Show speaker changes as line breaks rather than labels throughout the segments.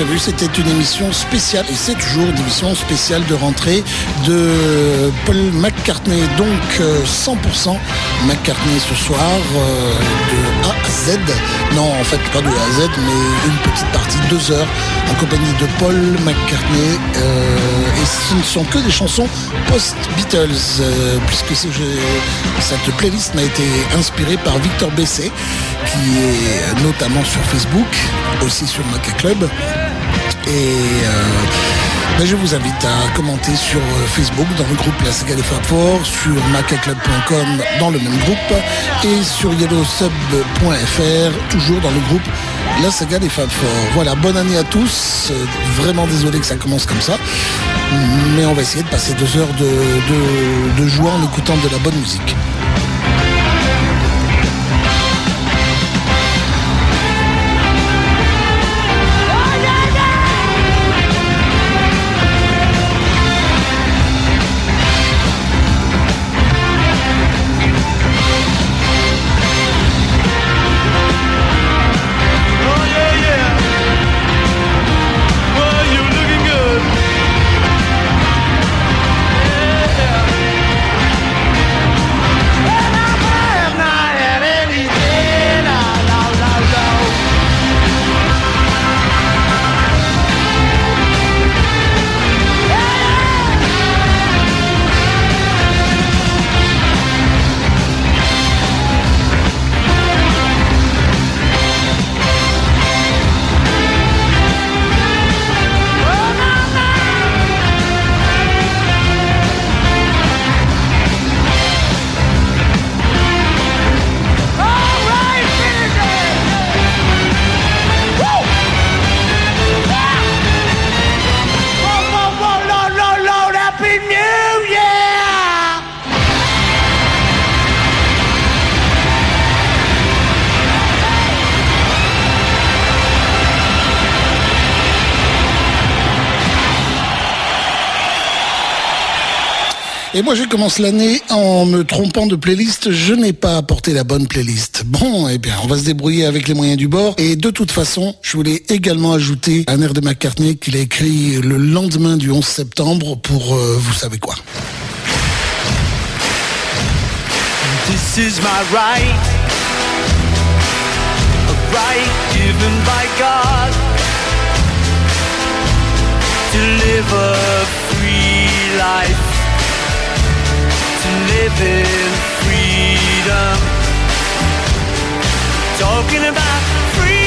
Prévue, c'était une émission spéciale, et c'est toujours une émission spéciale de rentrée de Paul McCartney. Donc euh, 100% McCartney ce soir, euh, de A à Z. Non, en fait, pas de A à Z, mais une petite partie, deux heures, en compagnie de Paul McCartney. Euh, et ce ne sont que des chansons post-Beatles, euh, puisque cette playlist m'a été inspirée par Victor Besset, qui est notamment sur Facebook, aussi sur Maca Club. Et euh, ben, je vous invite à commenter sur euh, Facebook dans le groupe La Saga des Four, sur macaclub.com dans le même groupe et sur yellowsub.fr toujours dans le groupe La Saga des Fab Four. Voilà, bonne année à tous. Euh, Vraiment désolé que ça commence comme ça. Mais on va essayer de passer deux heures de, de, de joie en écoutant de la bonne musique. Et moi, je commence l'année en me trompant de playlist. Je n'ai pas apporté la bonne playlist. Bon, eh bien, on va se débrouiller avec les moyens du bord. Et de toute façon, je voulais également ajouter un air de McCartney qu'il a écrit le lendemain du 11 septembre pour euh, vous savez quoi.
A free life, live in freedom. Talking about freedom,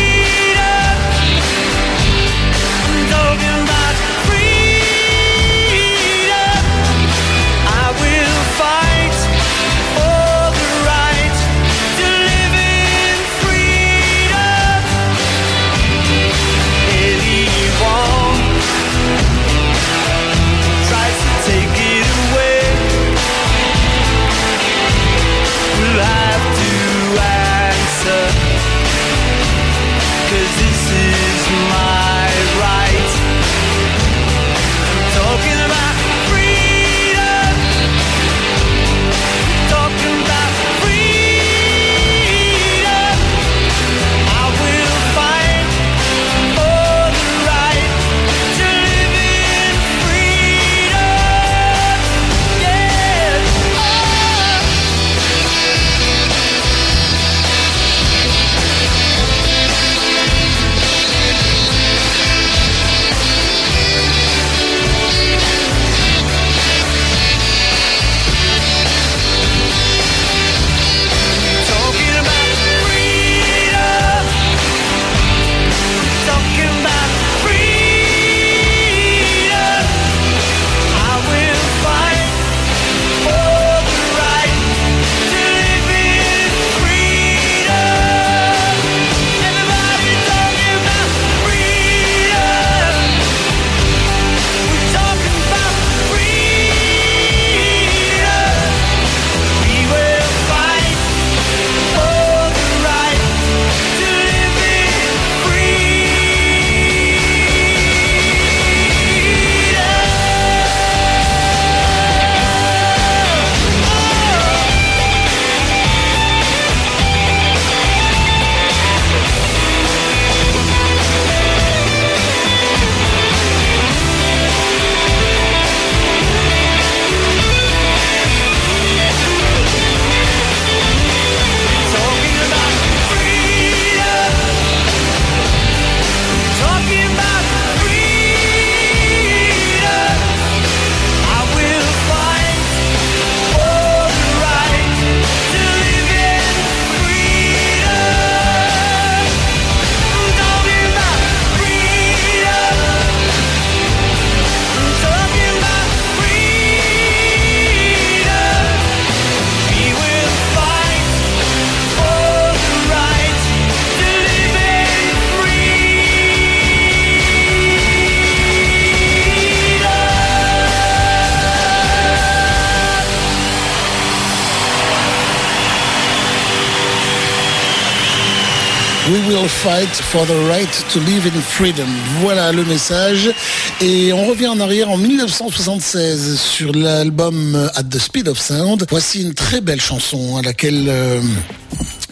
fight for the right to live in freedom.
Voilà le message. Et on revient en arrière en 1976 sur l'album At the Speed of Sound. Voici une très belle chanson à laquelle... Euh,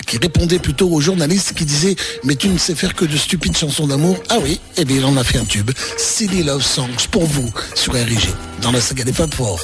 qui répondait plutôt aux journalistes qui disaient mais tu ne sais faire que de stupides chansons d'amour. Ah oui, eh bien il en a fait un tube. Silly Love Songs pour vous sur RIG dans la saga des Fab Four.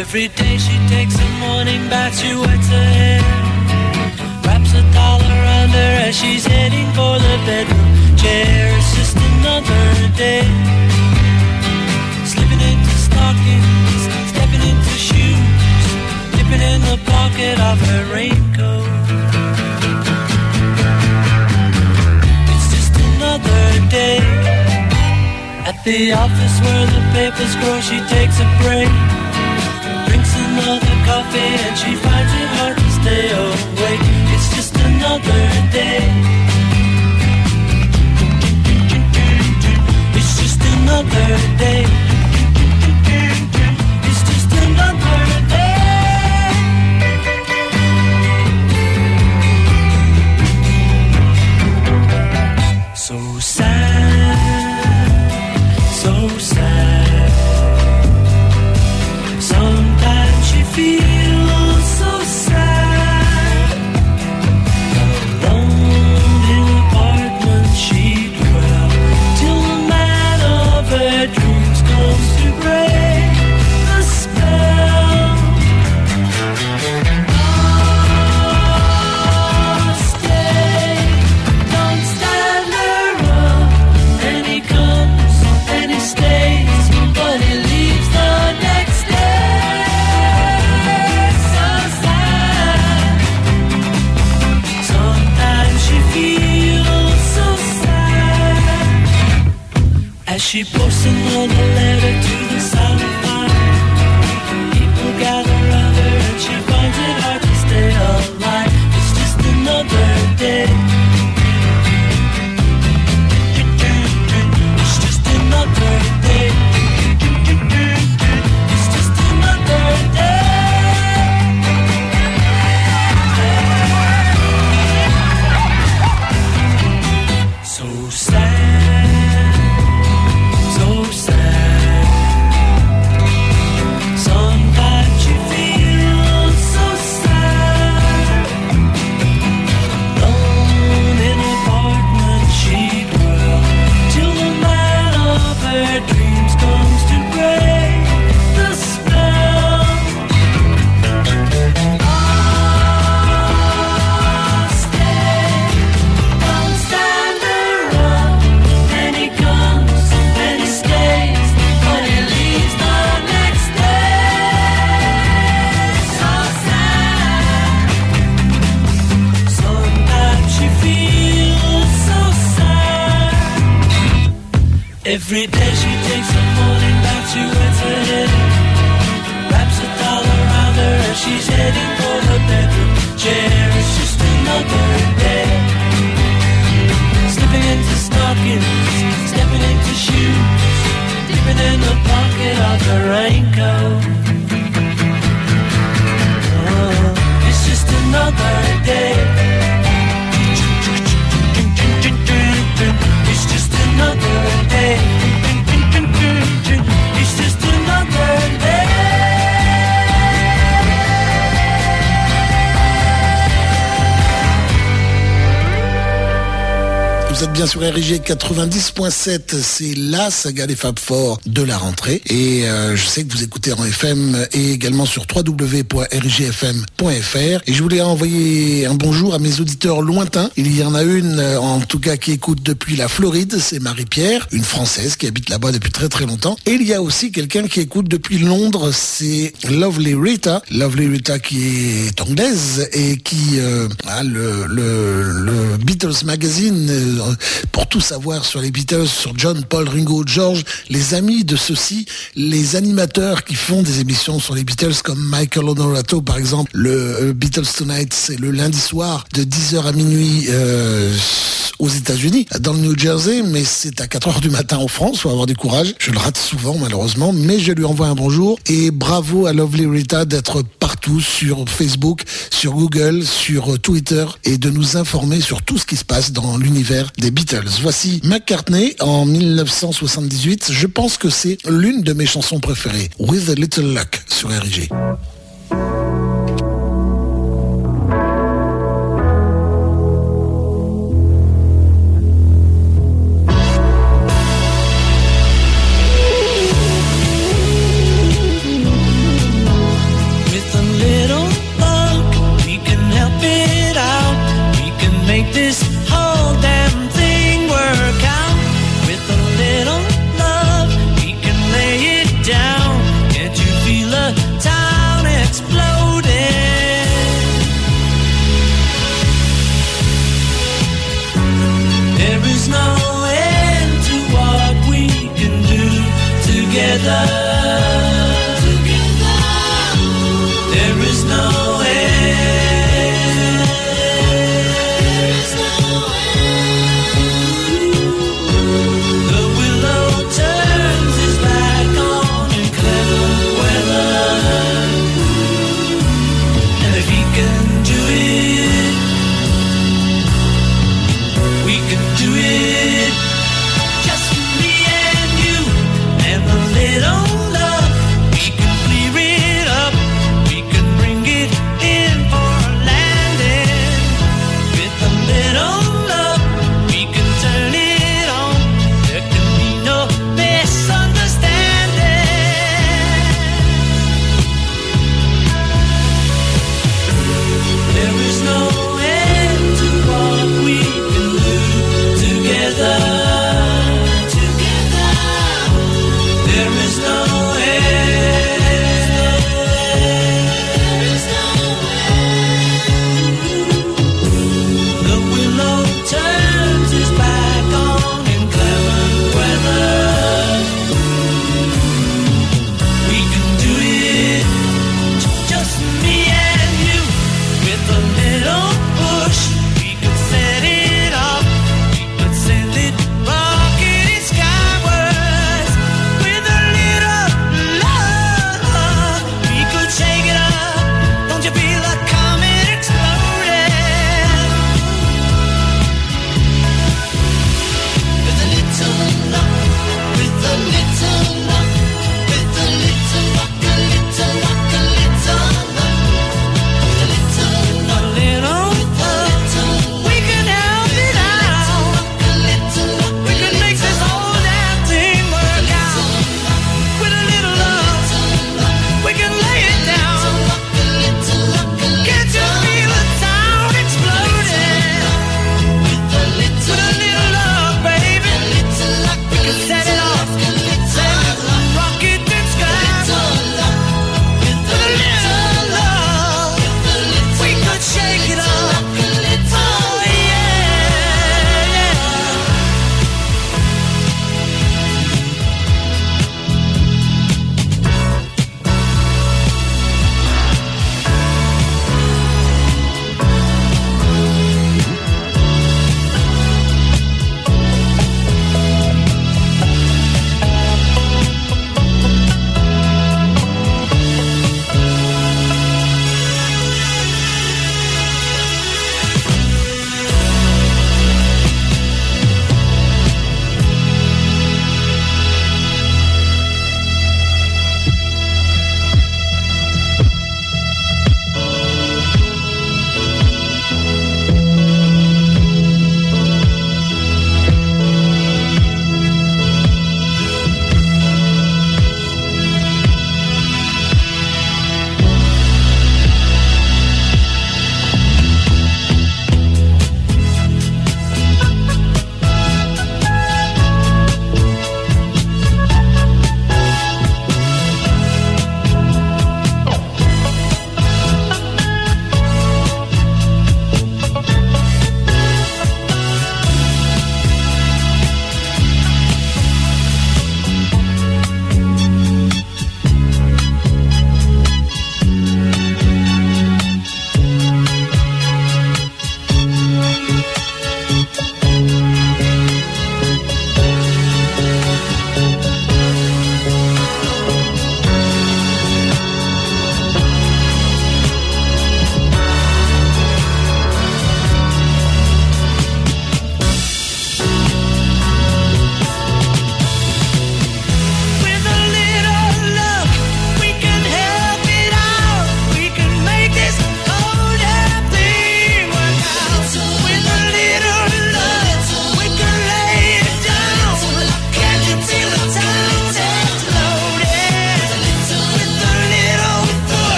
Every day she takes a morning bath, she wets her hair. Wraps a towel around her as she's heading for the bedroom chair. It's just another day. Slipping into stockings, stepping into shoes, dipping in the pocket of her raincoat. It's just another day. At the office where the papers grow, she takes a break. And she
90.7, c'est la saga des Fab Four de la rentrée. Et euh, je sais que vous écoutez en FM et également sur www.rigfm.fr. Et je voulais envoyer un bonjour à mes auditeurs lointains. Il y en a une, euh, en tout cas, qui écoute depuis la Floride, c'est Marie-Pierre, une Française qui habite là-bas depuis très très longtemps. Et il y a aussi quelqu'un qui écoute depuis Londres, c'est Lovely Rita. Lovely Rita qui est anglaise et qui euh, a le, le, le Beatles Magazine pour tout savoir sur les Beatles, sur John, Paul, Ringo, George, les amis de ceux-ci, les animateurs qui font des émissions sur les Beatles comme Michael Honorato par exemple. Le euh, Beatles Tonight, c'est le lundi soir de 10h à minuit euh, aux États-Unis, dans le New Jersey, mais c'est à 4h du matin en France, faut avoir du courage. Je le rate souvent malheureusement, mais je lui envoie un bonjour et bravo à Lovely Rita d'être partout sur Facebook, sur Google, sur Twitter et de nous informer sur tout ce qui se passe dans l'univers des Beatles. Voici McCartney en 1978. Je pense que c'est l'une de mes chansons préférées. With a Little Luck sur RG.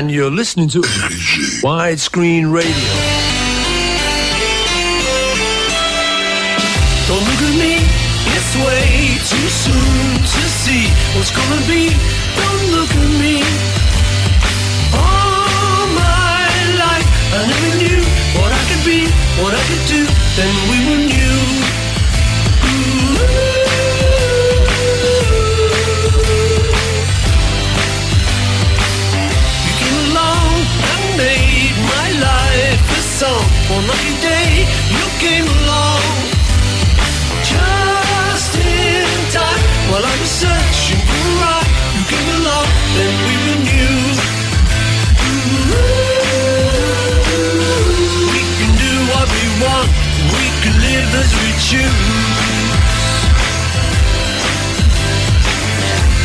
And
you're listening to Widescreen Radio. Don't look at me, it's way too soon to see what's gonna be. Don't look at me. All my life, I never knew what I could be, what I could do. Then we were new. Lucky day, you came along. Just in time, while I was searching for a rock, you came along, then we were new. We can do what we want, we can live as we choose.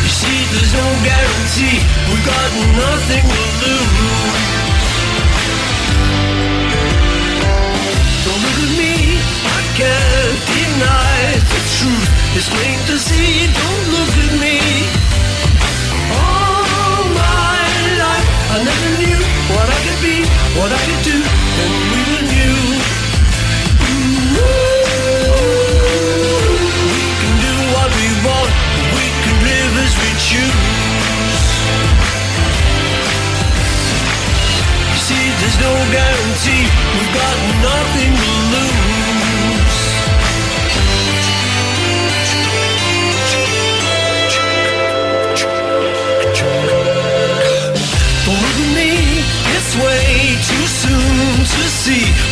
You see, there's no guarantee, We've got nothing to lose. It's plain to see, don't look at me. All my life, I never knew what I could be, what I could do, and we were new. We can do what we want, we can live as we choose. You see, there's no guarantee,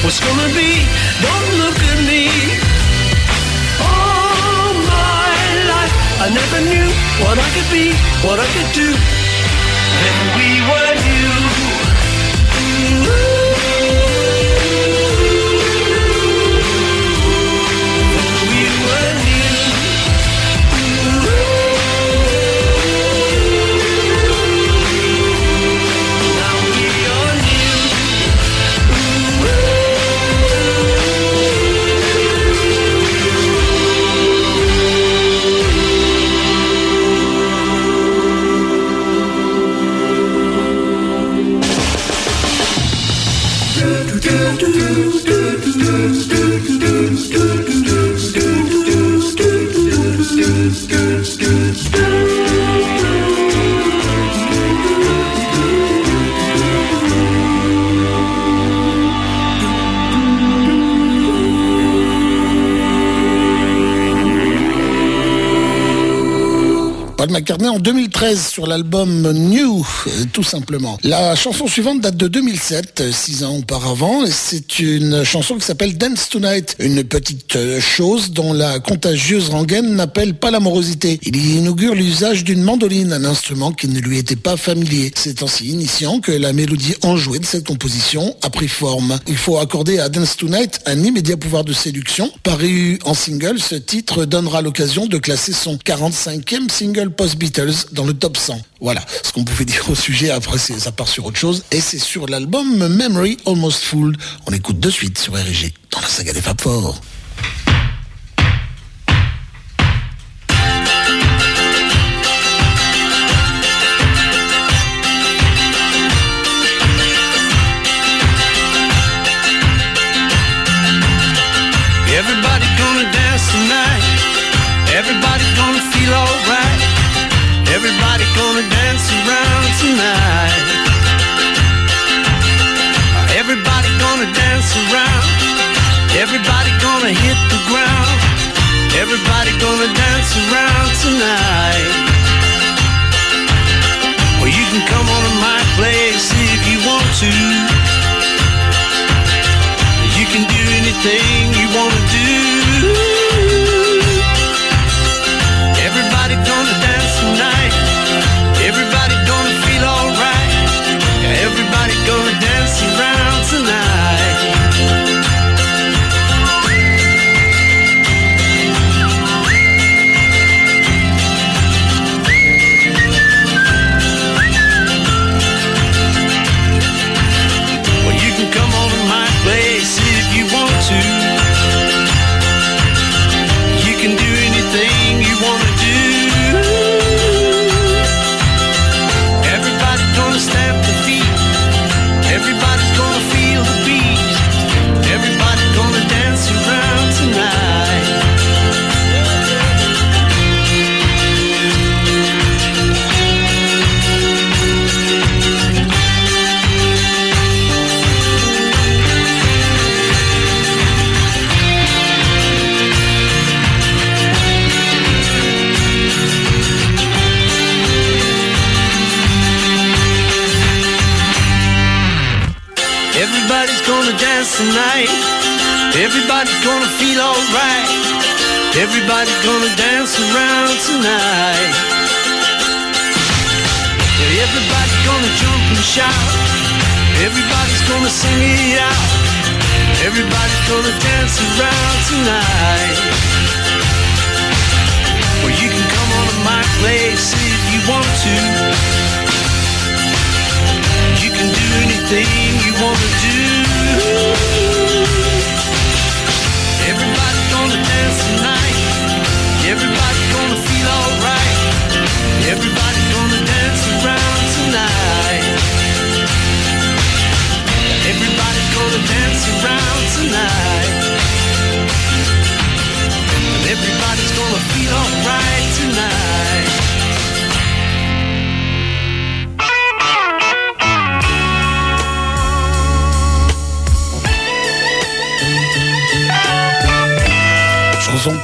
what's gonna be. Don't look at me. All my life, I never knew what I could be, what I could do.
2013 sur l'album New, euh, tout simplement. La chanson suivante date de 2007, euh, six ans auparavant. C'est une chanson qui s'appelle Dance Tonight, une petite euh, chose dont la contagieuse rengaine n'appelle pas l'amorosité. Il y inaugure l'usage d'une mandoline, un instrument qui ne lui était pas familier. C'est ainsi initiant que la mélodie enjouée de cette composition a pris forme. Il faut accorder à Dance Tonight un immédiat pouvoir de séduction. Paru en single, ce titre donnera l'occasion de classer son 45e single post-Beatles dans le top 100. Voilà ce qu'on pouvait dire au sujet. Après, ça part sur autre chose. Et c'est sur l'album Memory Almost Full. On écoute de suite sur RG dans la saga des Fab Four.
Gonna dance around tonight. Everybody gonna dance around. Everybody gonna hit the ground. Everybody gonna dance around tonight. Well, you can come on to my place if you want to. You can do anything you wanna do. Tonight.
Everybody's gonna feel alright. Everybody's gonna dance around tonight. Yeah, everybody's gonna jump and shout. Everybody's gonna sing it out. Everybody's gonna dance around tonight. Well, you can come on to my place if you want to.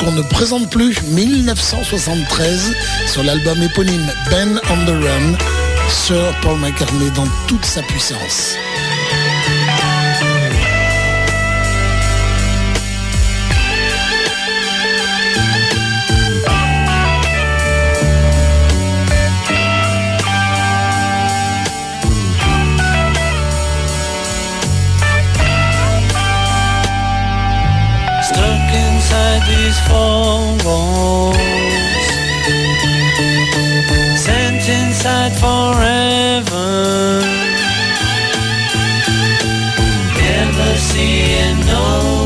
Qu'on ne présente plus, 1973, sur l'album éponyme Ben on the Run, Sir Paul McCartney dans toute sa puissance.
Inside these four walls. Sent inside forever. Never seeing no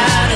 ever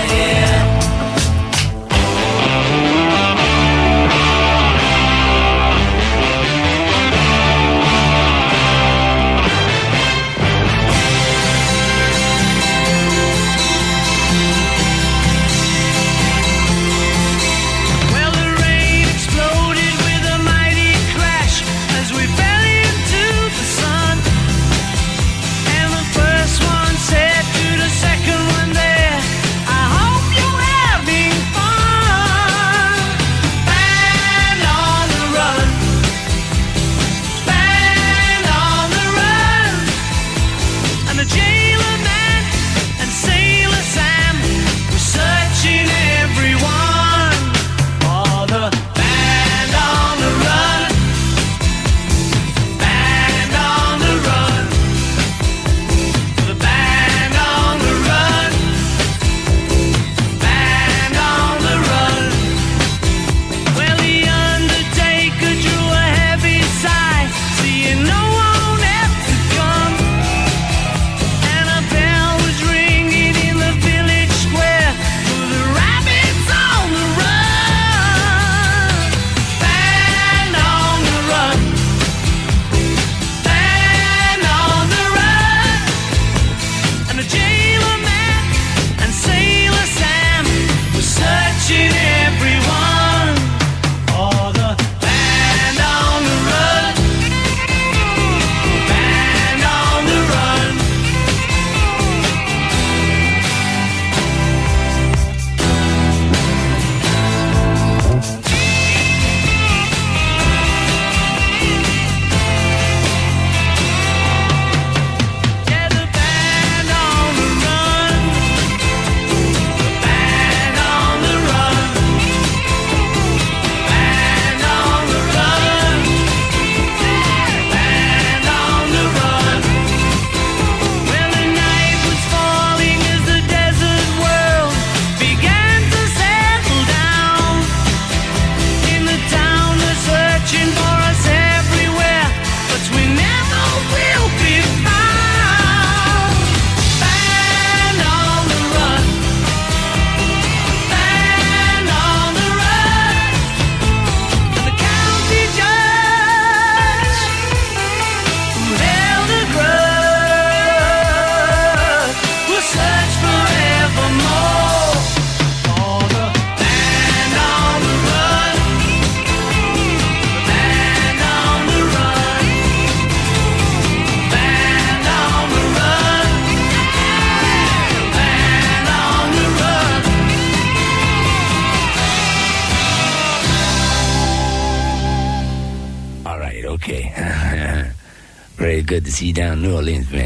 New Orleans, man.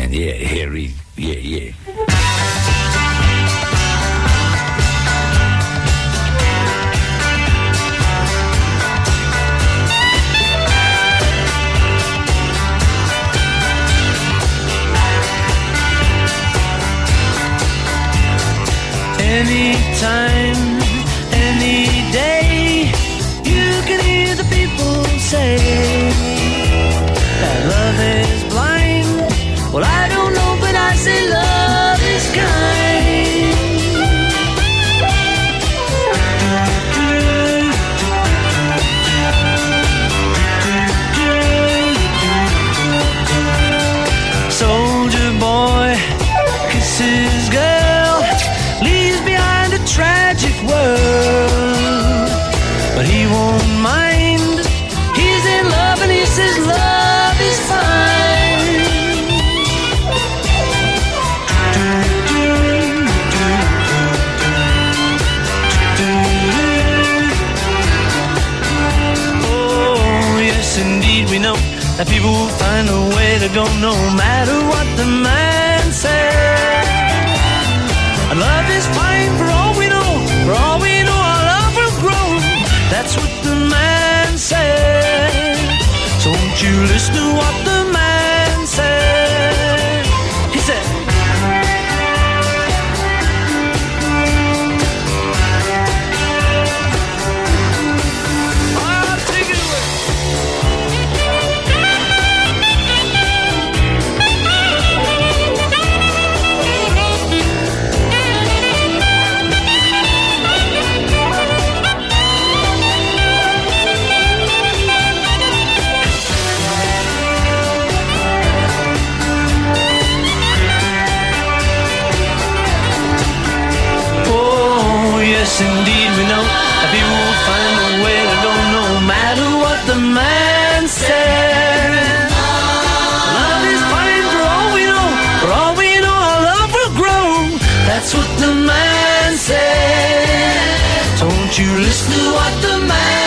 You listen to what the man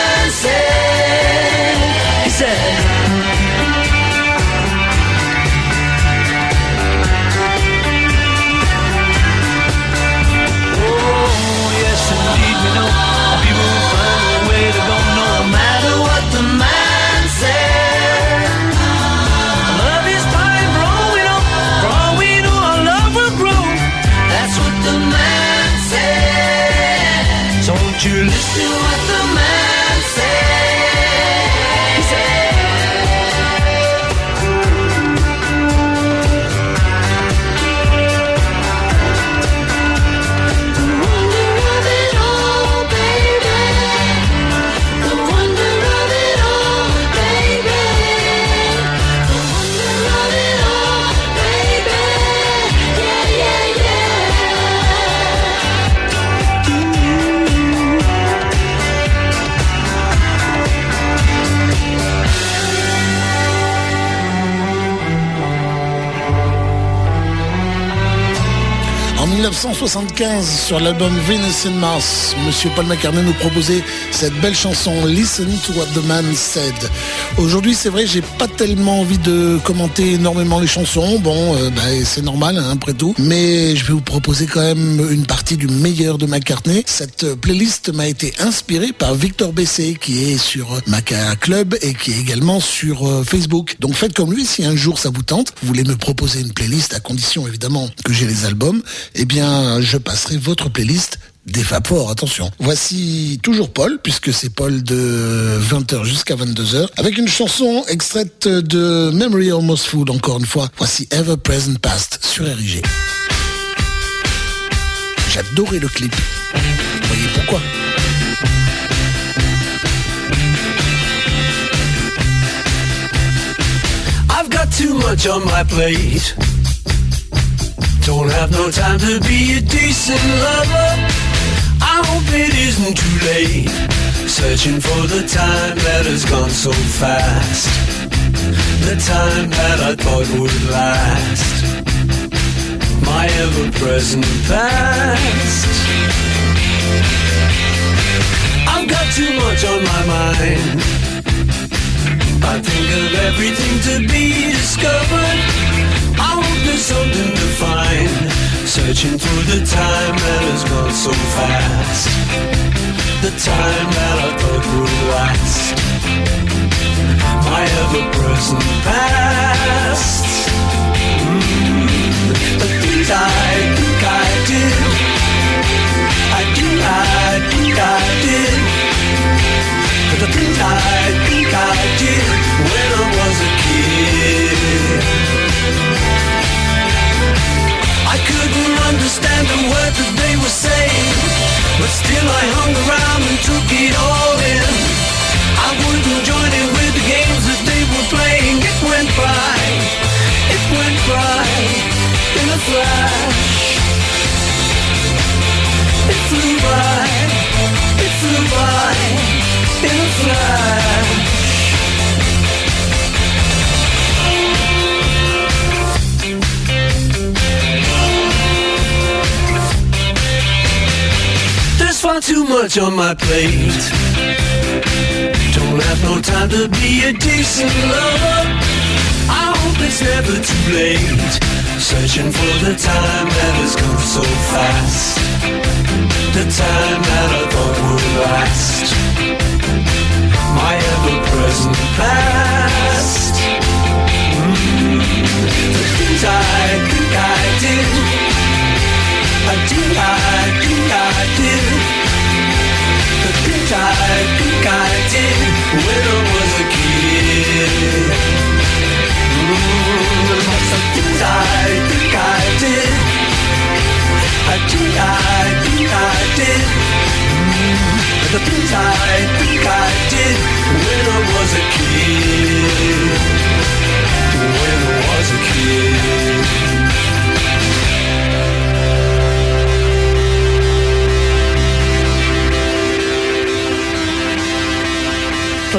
1975, sur l'album Venus in Mars, Monsieur Paul McCartney nous proposait cette belle chanson Listen to what the man said. Aujourd'hui, c'est vrai, j'ai pas tellement envie de commenter énormément les chansons. Bon, euh, bah, c'est normal, hein, après tout. Mais je vais vous proposer quand même une partie du meilleur de McCartney. Cette playlist m'a été inspirée par Victor Bessé, qui est sur Maca Club et qui est également sur euh, Facebook. Donc faites comme lui, si un jour ça vous tente, vous voulez me proposer une playlist, à condition évidemment que j'ai les albums, eh bien je passerai votre playlist des Vapors, attention. Voici toujours Paul, puisque c'est Paul de 20h jusqu'à 22h, avec une chanson extraite de Memory Almost Food, encore une fois. Voici Ever Present Past sur RIG. J'adorais le clip. Vous voyez pourquoi?
Don't have no time to be a decent. I hope it isn't too late. Searching for the time that has gone so fast. The time that I thought would last. My ever-present past. I've got too much on my mind.
I think of everything to be discovered. I hope there's something to find. Searching through the time that has gone so fast. The time that I thought would last. My ever-present past. Mm, the things I think I did. I do, I think I did. The things I think I did when I understand the words that they were saying, but still I hung around and took it all in. I wouldn't join in with the games that they were playing. It went by, it went by in a flash. It flew by, it flew by in a flash. Too much on my plate. Don't have no time to be a decent lover. I hope it's never too late. Searching for the time that has come so fast. The time that I thought would last. My ever-present past. Mm. The things I think I when I was a kid. Mm, things I think I did. I do, I think I did. Mm, the things I think I did when I was a kid.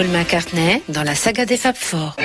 Paul McCartney dans la saga des Fab Four.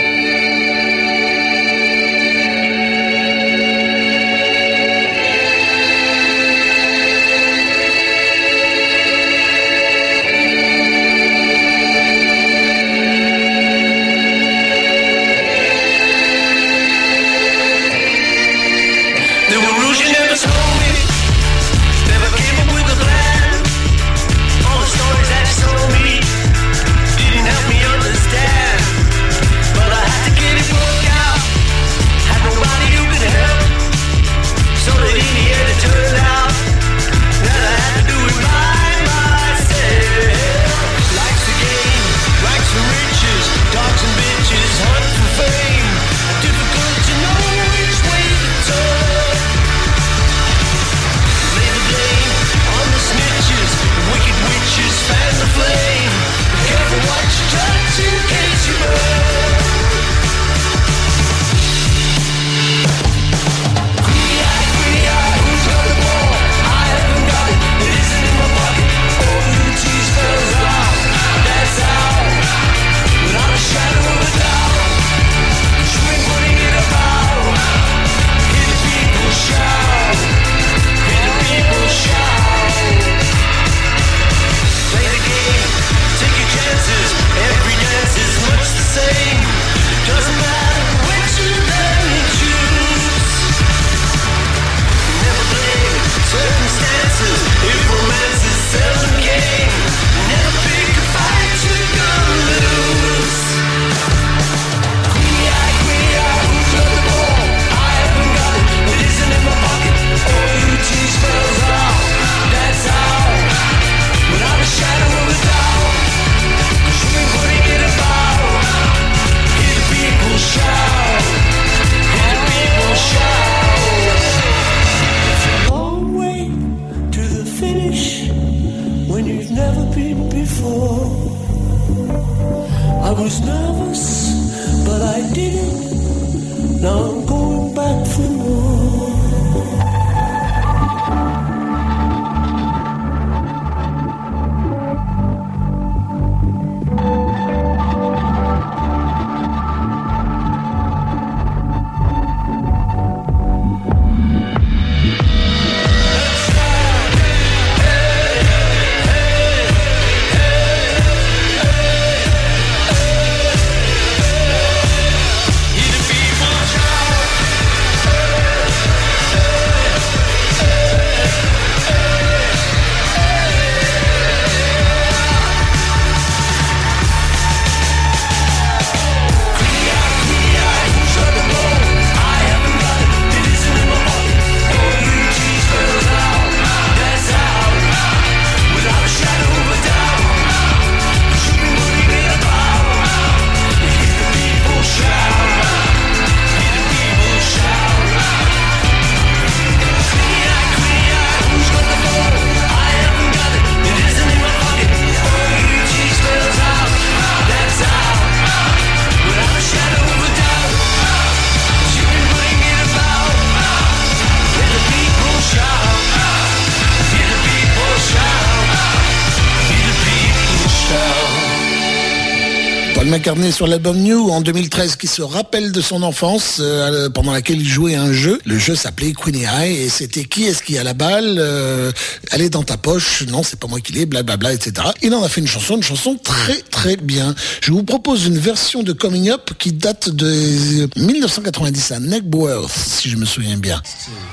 Sur l'album New en 2013 qui se rappelle de son enfance euh, pendant laquelle il jouait un jeu. Le jeu s'appelait Queenie High et c'était qui est-ce qui a la balle euh, Elle est dans ta poche? Non, c'est pas moi qui l'ai, blablabla, etc. Il en a fait une chanson, une chanson très très bien. Je vous propose une version de Coming Up qui date de 1990 à Neckworth, si je me souviens bien.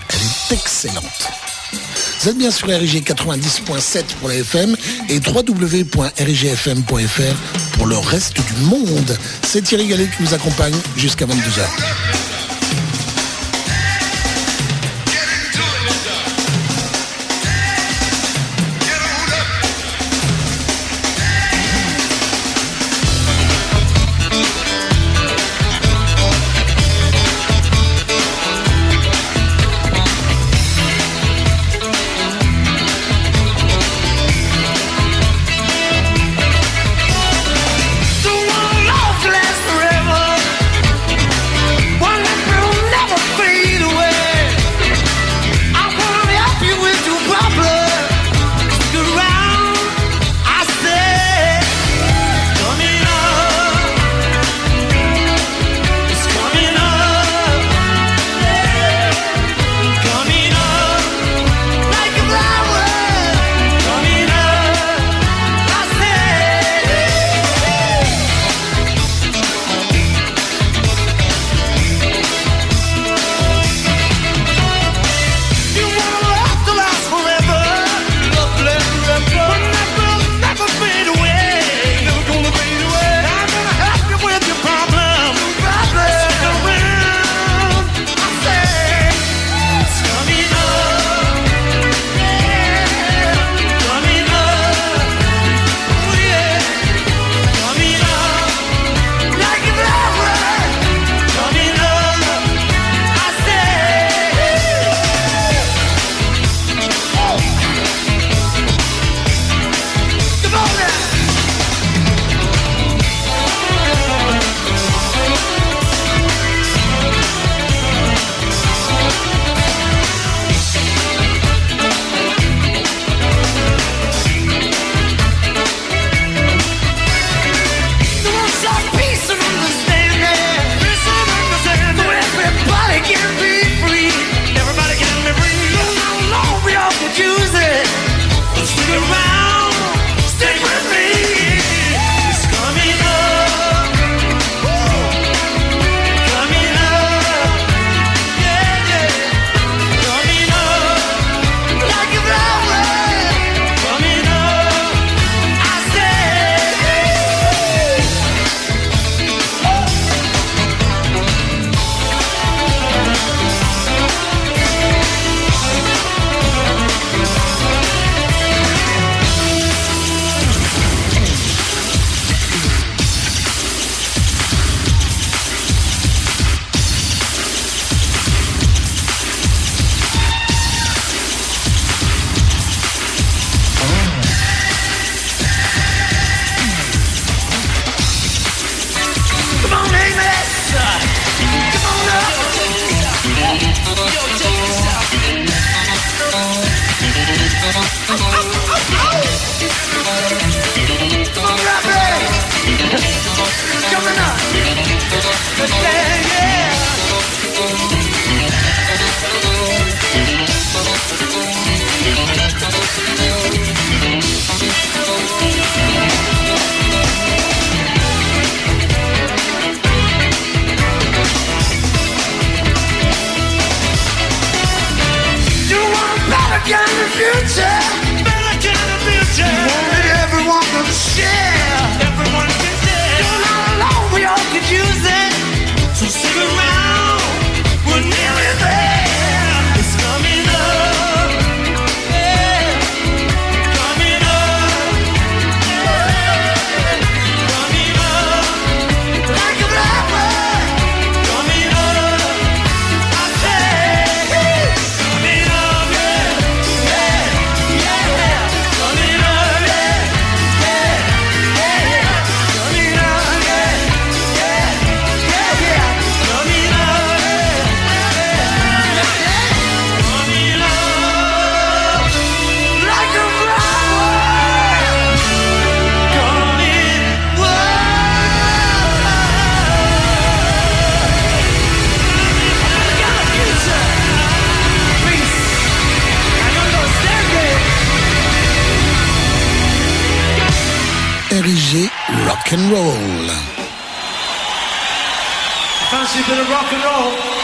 Elle est excellente. Vous êtes bien sur RIG 90.7 pour la FM et www.rigfm.fr pour le reste du monde. C'est Thierry Gallet qui vous accompagne jusqu'à 22h.
Future. Better kind of future. You want everyone to share.
rock and roll.
Fancy a bit of rock and roll?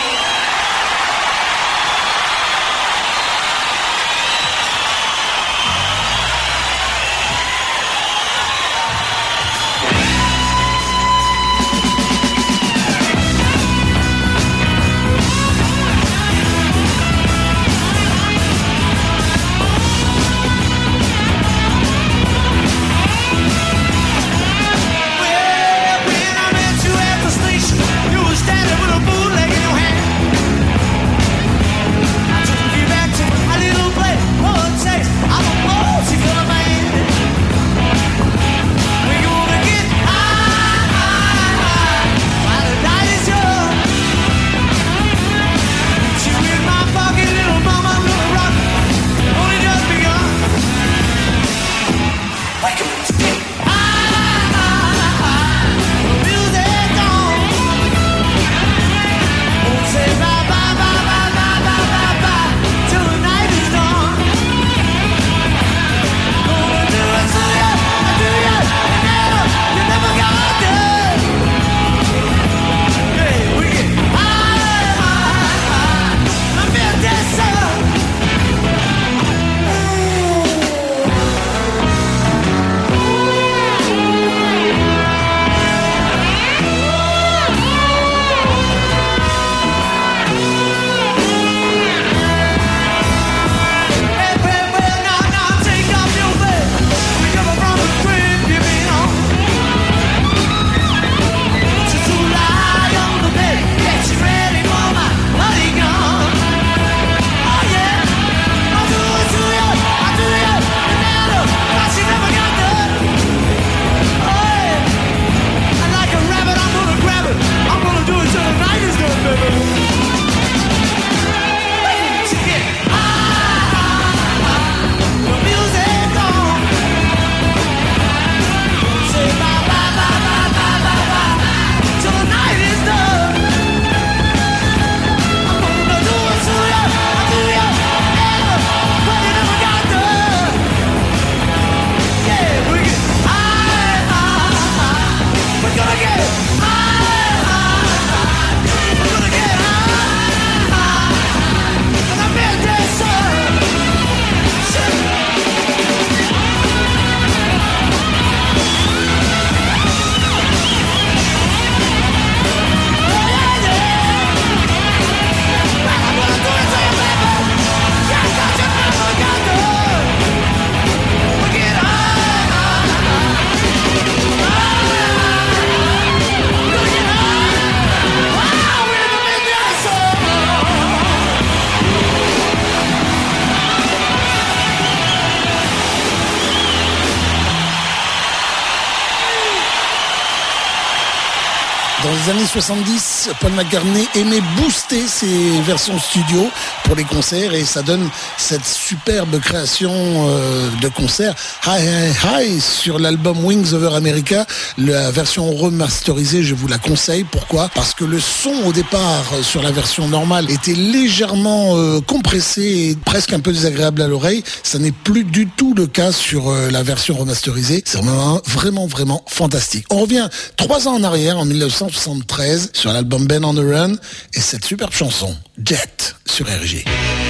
70, Paul McCartney aimait booster ses versions studio les concerts et ça donne cette superbe création euh, de concert Hi Hi Hi sur l'album Wings Over America. La version remasterisée, je vous la conseille. Pourquoi? Parce que le son au départ euh, sur la version normale était légèrement euh, compressé et presque un peu désagréable à l'oreille. Ça n'est plus du tout le cas sur la version remasterisée. C'est vraiment, vraiment, vraiment fantastique. On revient trois ans en arrière, en 1973, sur l'album Ben on the Run et cette superbe chanson, Jet sur RG.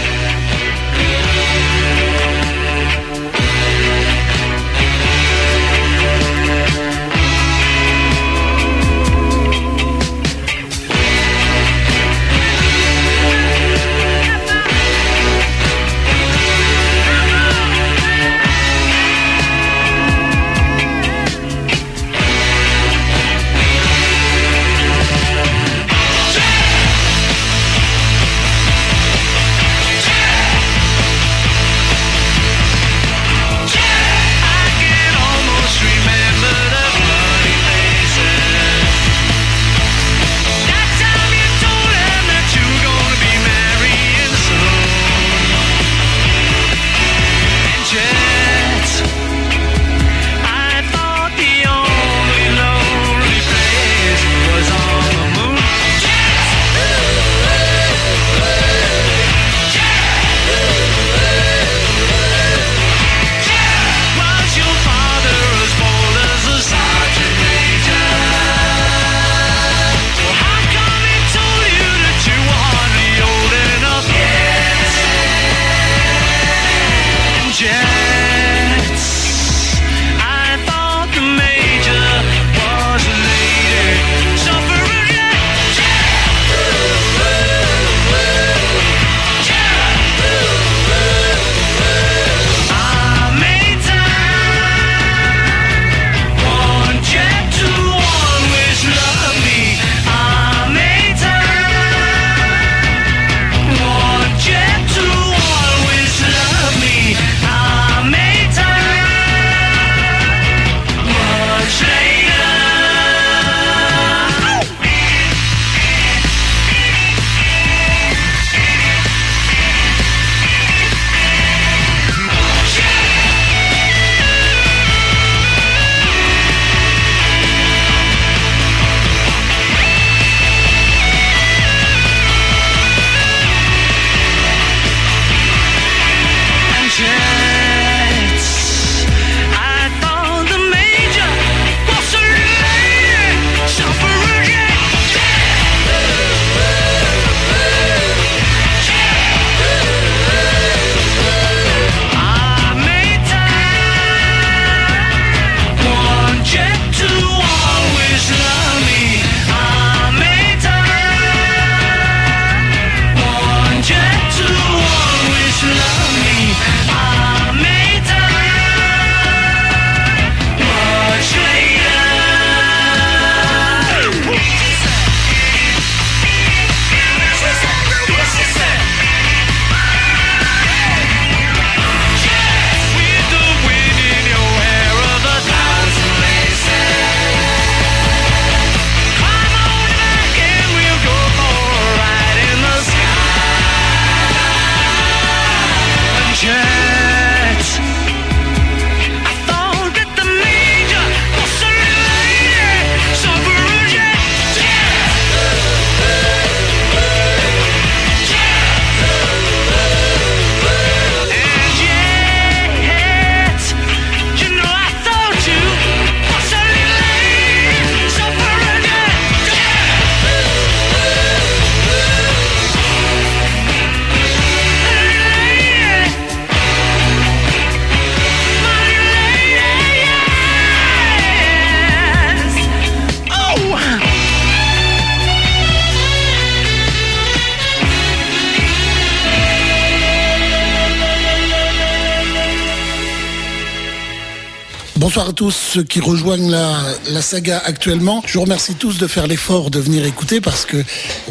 tous ceux qui rejoignent la, saga actuellement. Je vous remercie tous de faire l'effort de venir écouter parce que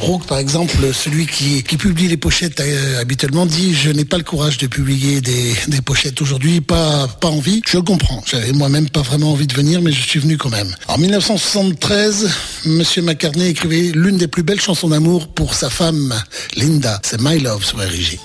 Rogue, par exemple, celui qui, publie les pochettes euh, habituellement, dit je n'ai pas le courage de publier des, pochettes aujourd'hui, pas, pas envie. Je comprends. J'avais moi-même pas vraiment envie de venir, mais je suis venu quand même. En 1973, Monsieur McCartney écrivait l'une des plus belles chansons d'amour pour sa femme Linda. C'est My Love sur
RG.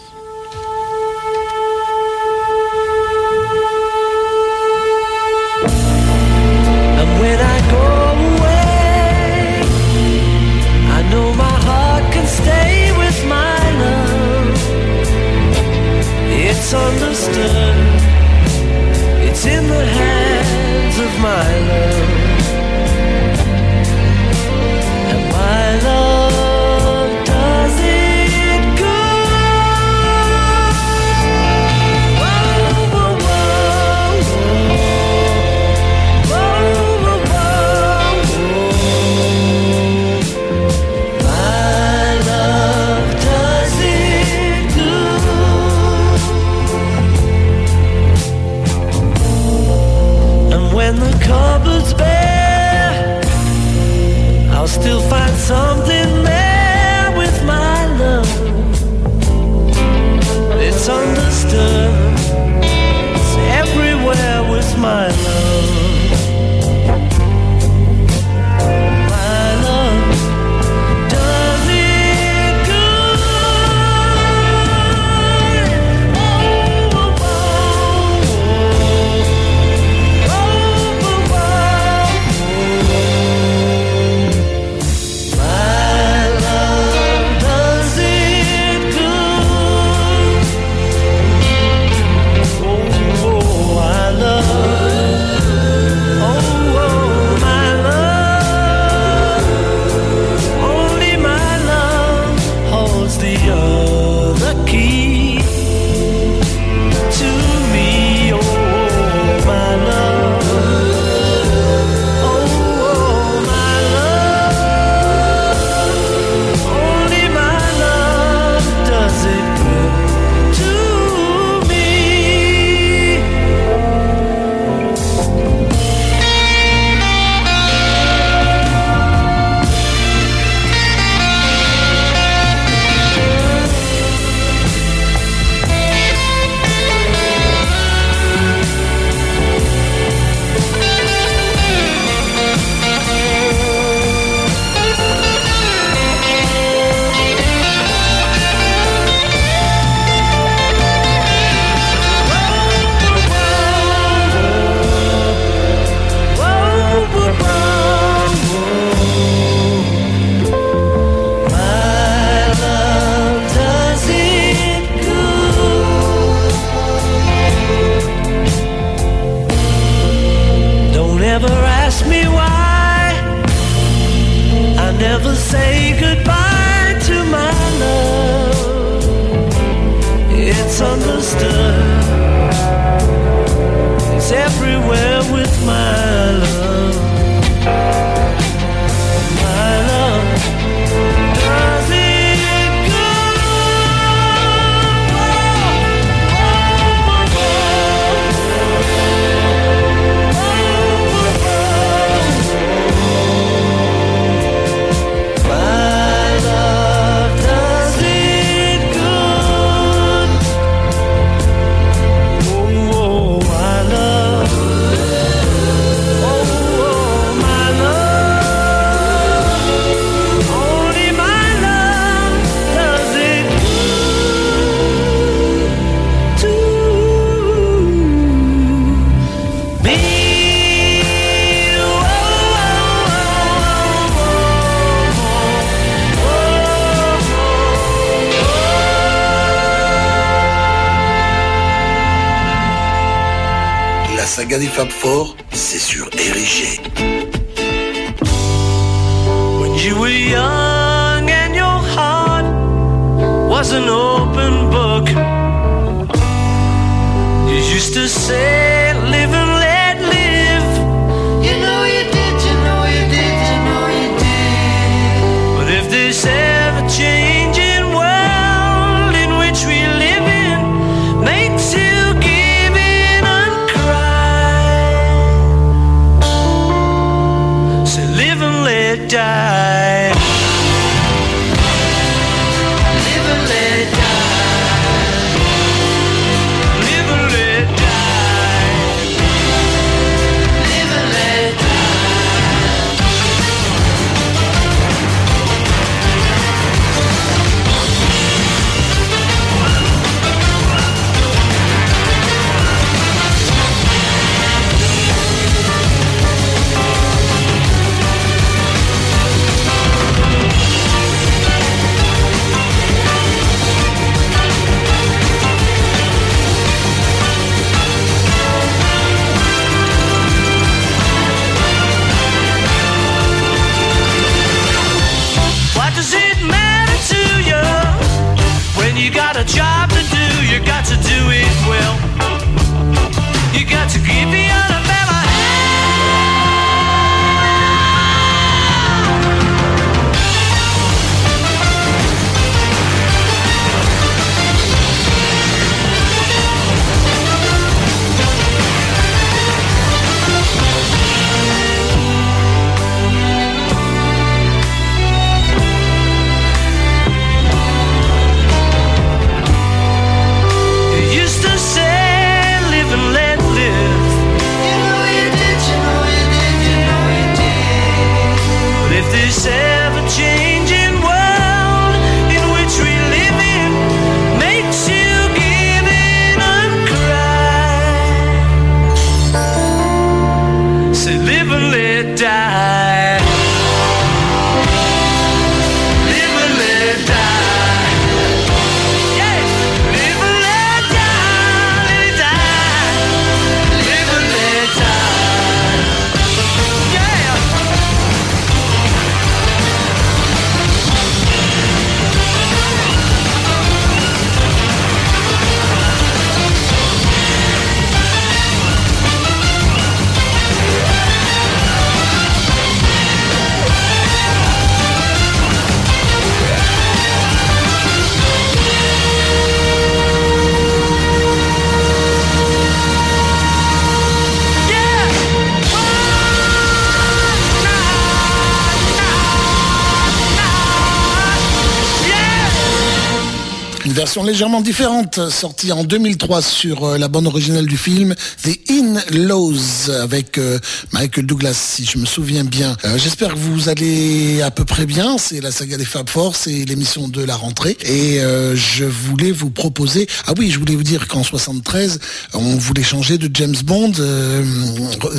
Légèrement différente, sortie en 2003 sur euh, la bande originale du film The In-Laws avec euh, Michael Douglas, si je me souviens bien. Euh, J'espère que vous allez à peu près bien. C'est la saga des Fab Four, c'est l'émission de la rentrée. Et euh, je voulais vous proposer... Ah oui, je voulais vous dire qu'en 73, on voulait changer de James Bond.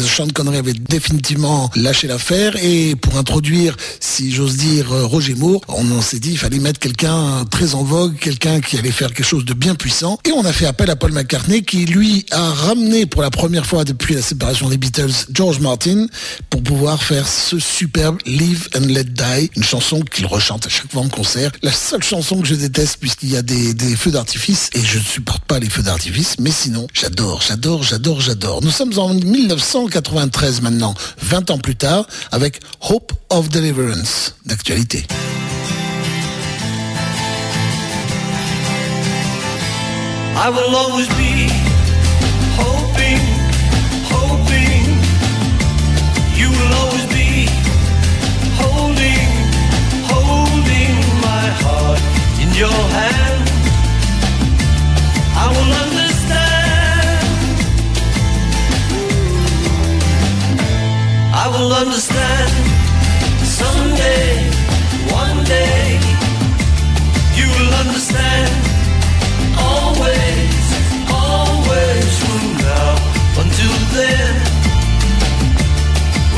Sean Connery avait définitivement lâché l'affaire. Et pour introduire, si j'ose dire, Roger Moore, on s'est dit il fallait mettre quelqu'un très en vogue, quelqu'un qui allait faire quelque chose de bien puissant. Et on a fait appel à Paul McCartney qui, lui, a ramené pour la première fois depuis la séparation des Beatles George Martin pour pouvoir faire ce superbe Live and Let Die, une chanson qu'il rechante à chaque fois en concert. La seule chanson que je déteste puisqu'il y a des, feux d'artifice et je ne supporte pas les feux d'artifice, mais sinon, j'adore, j'adore, j'adore, j'adore. Nous sommes en 1993 maintenant, 20 ans plus tard, avec Hope of Deliverance d'actualité.
Your hand. I will understand. I will understand someday, one day. You will understand always, always from now until then.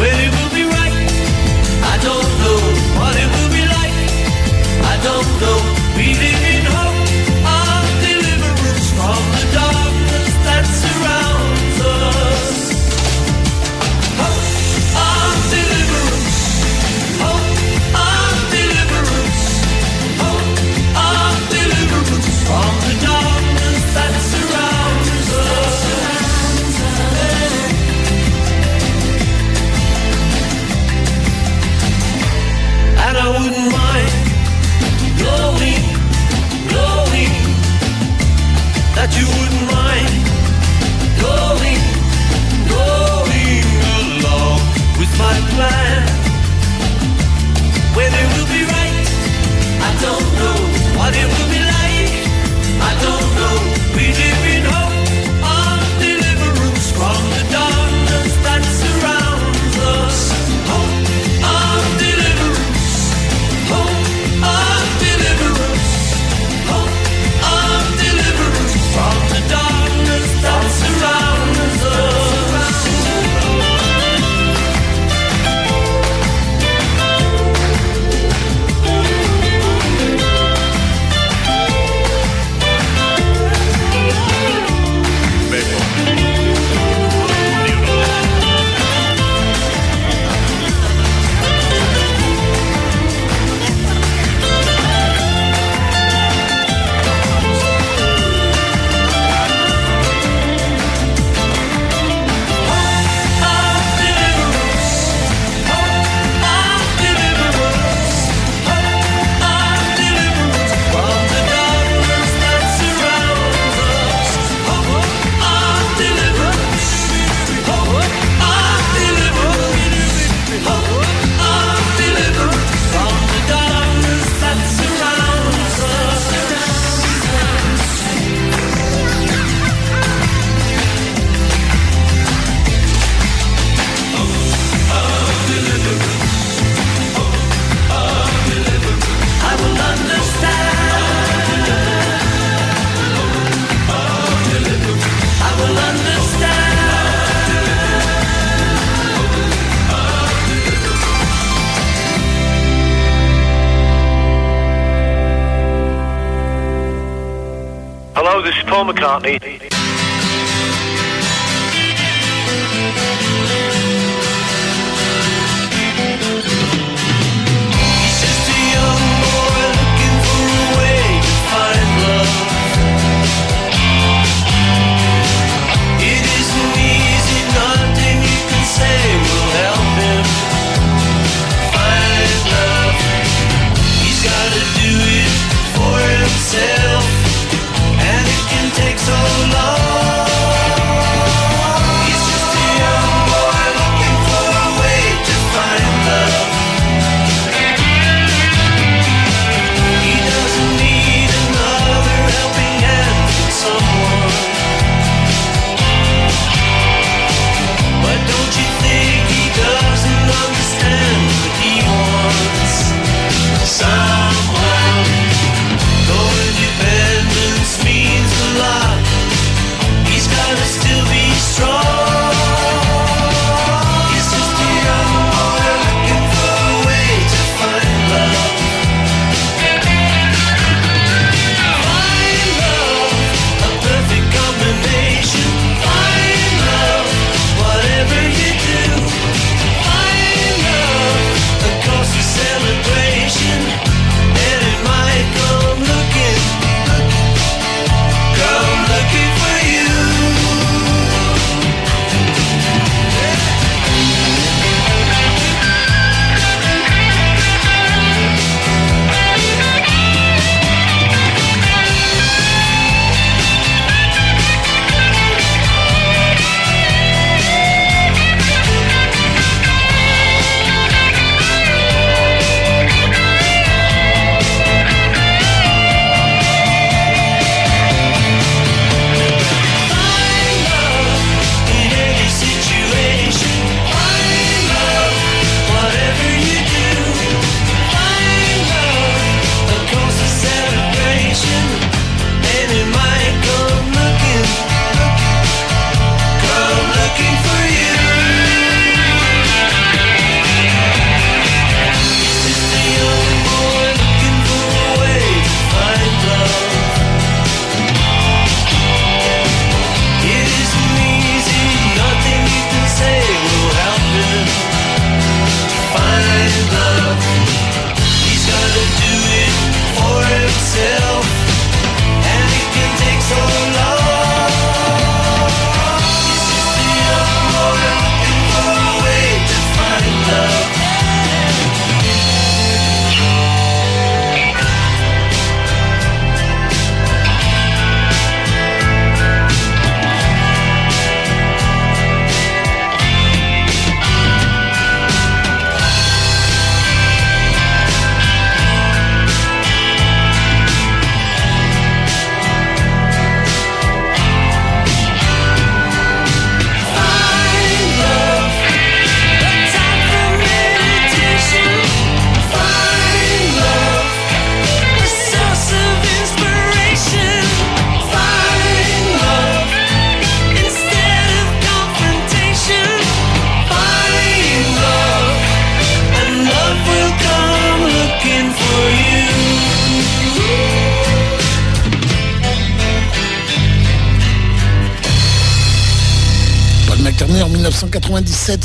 When inclined. When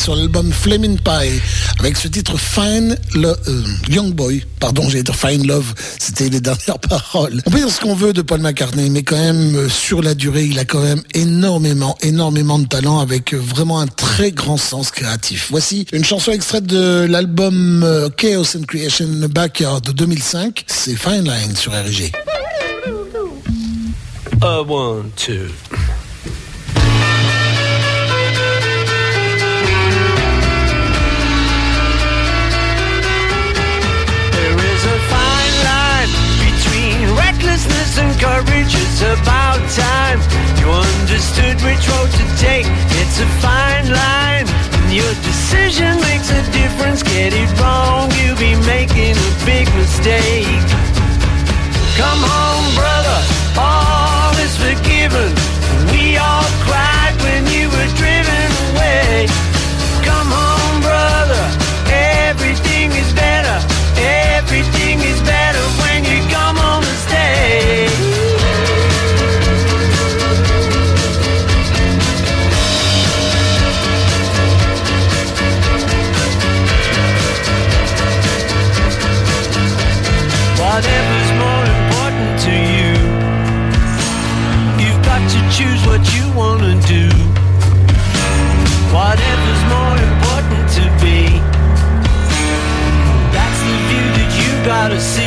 sur l'album Flaming Pie avec ce titre Fine le euh, Young Boy. Pardon, j'ai dit Fine Love, c'était les dernières paroles. On peut dire ce qu'on veut de Paul McCartney, mais quand même euh, sur la durée, il a quand même énormément, énormément de talent avec euh, vraiment un très grand sens créatif. Voici une chanson extraite de l'album Chaos and Creation Backyard de 2005. C'est Fine Line sur RG.
Business and courage, it's about time. You understood which road to take, it's a fine line. And Your decision makes a difference, get it wrong You'll be making a big mistake. Come home brother, all is forgiven. We all cried when you were driven away.
what you wanna do. Whatever's more important to be. That's the view that you gotta see.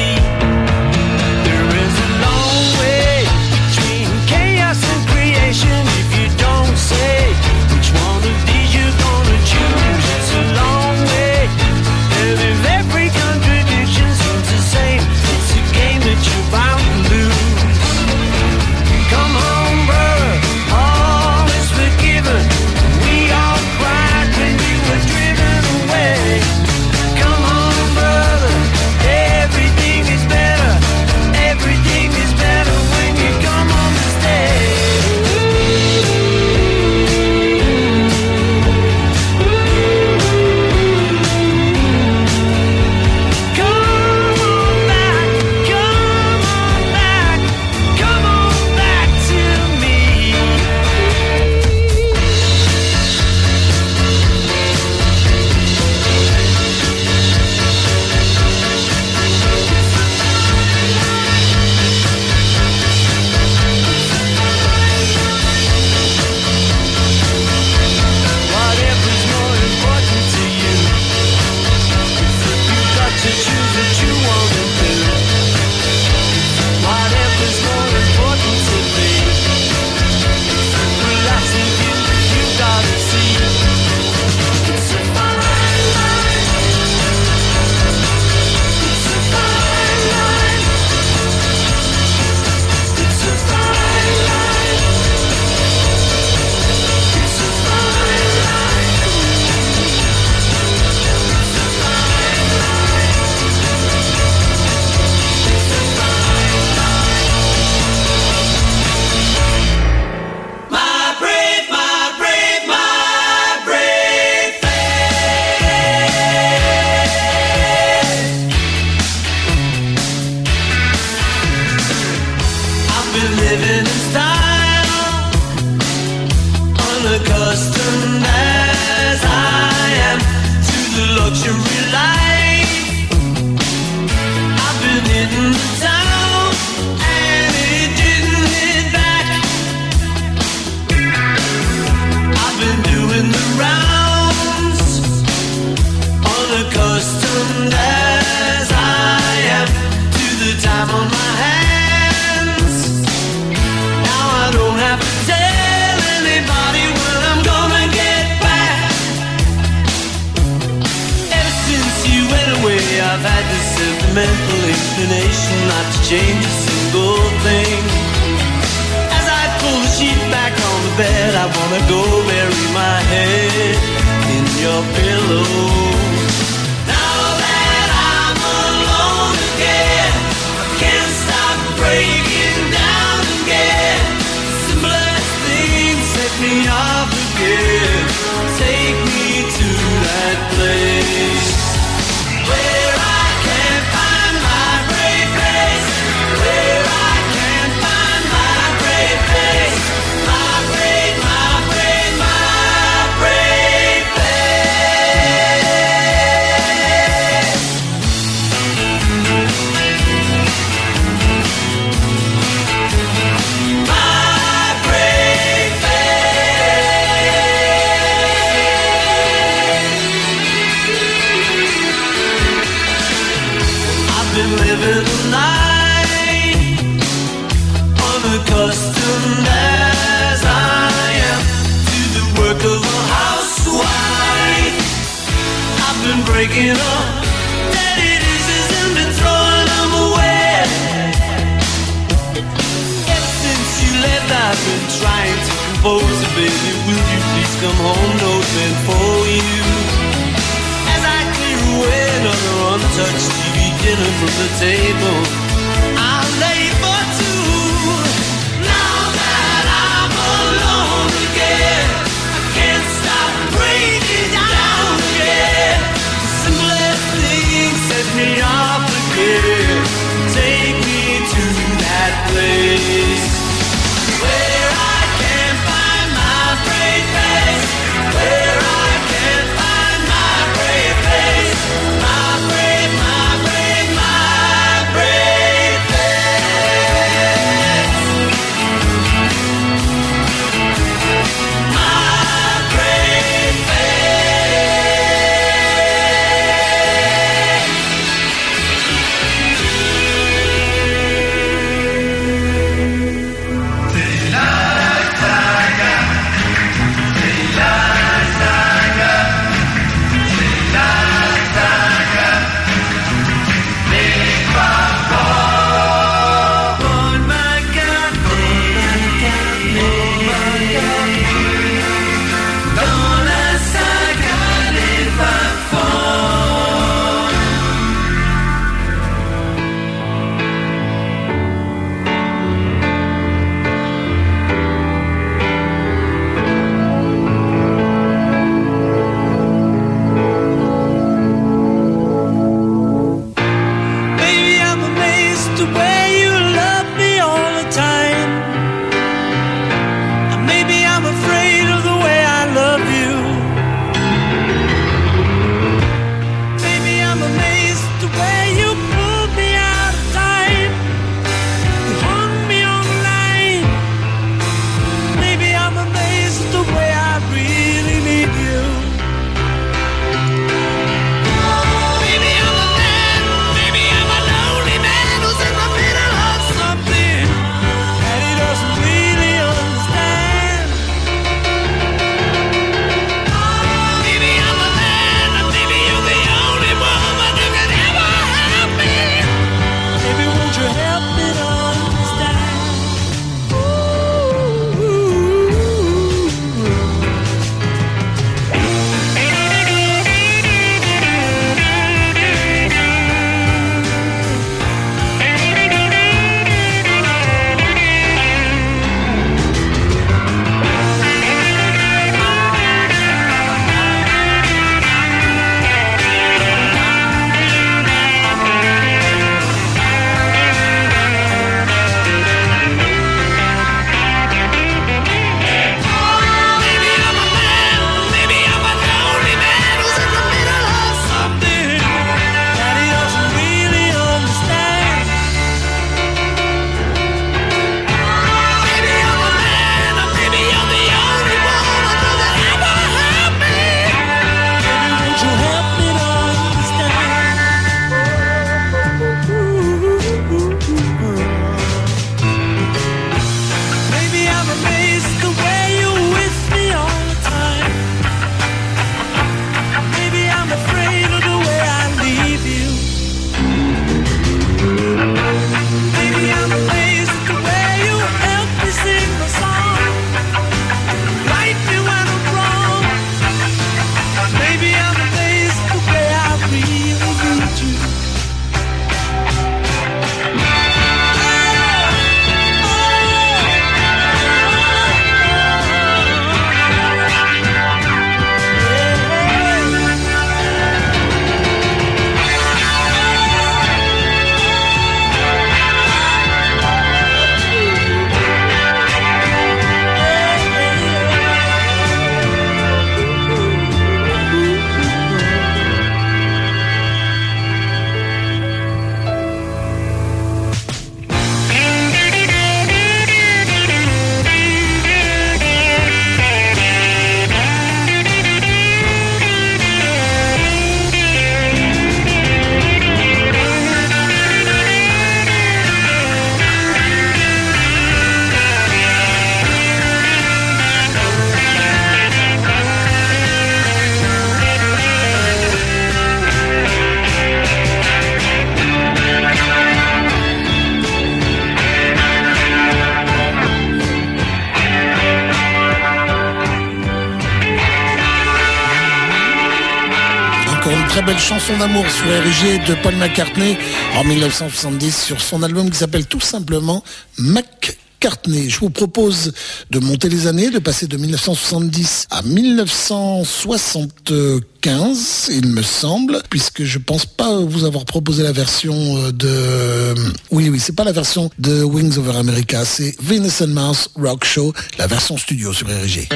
Très belle chanson d'amour sur RG de Paul McCartney en 1970 sur son album qui s'appelle tout simplement McCartney. Je vous propose de monter les années, de passer de 1970 à 1975, il me semble, puisque je pense pas vous avoir proposé la version euh, de... Oui, oui, c'est pas la version de Wings Over America, c'est Venus and Mars Rock Show, la version studio sur RG.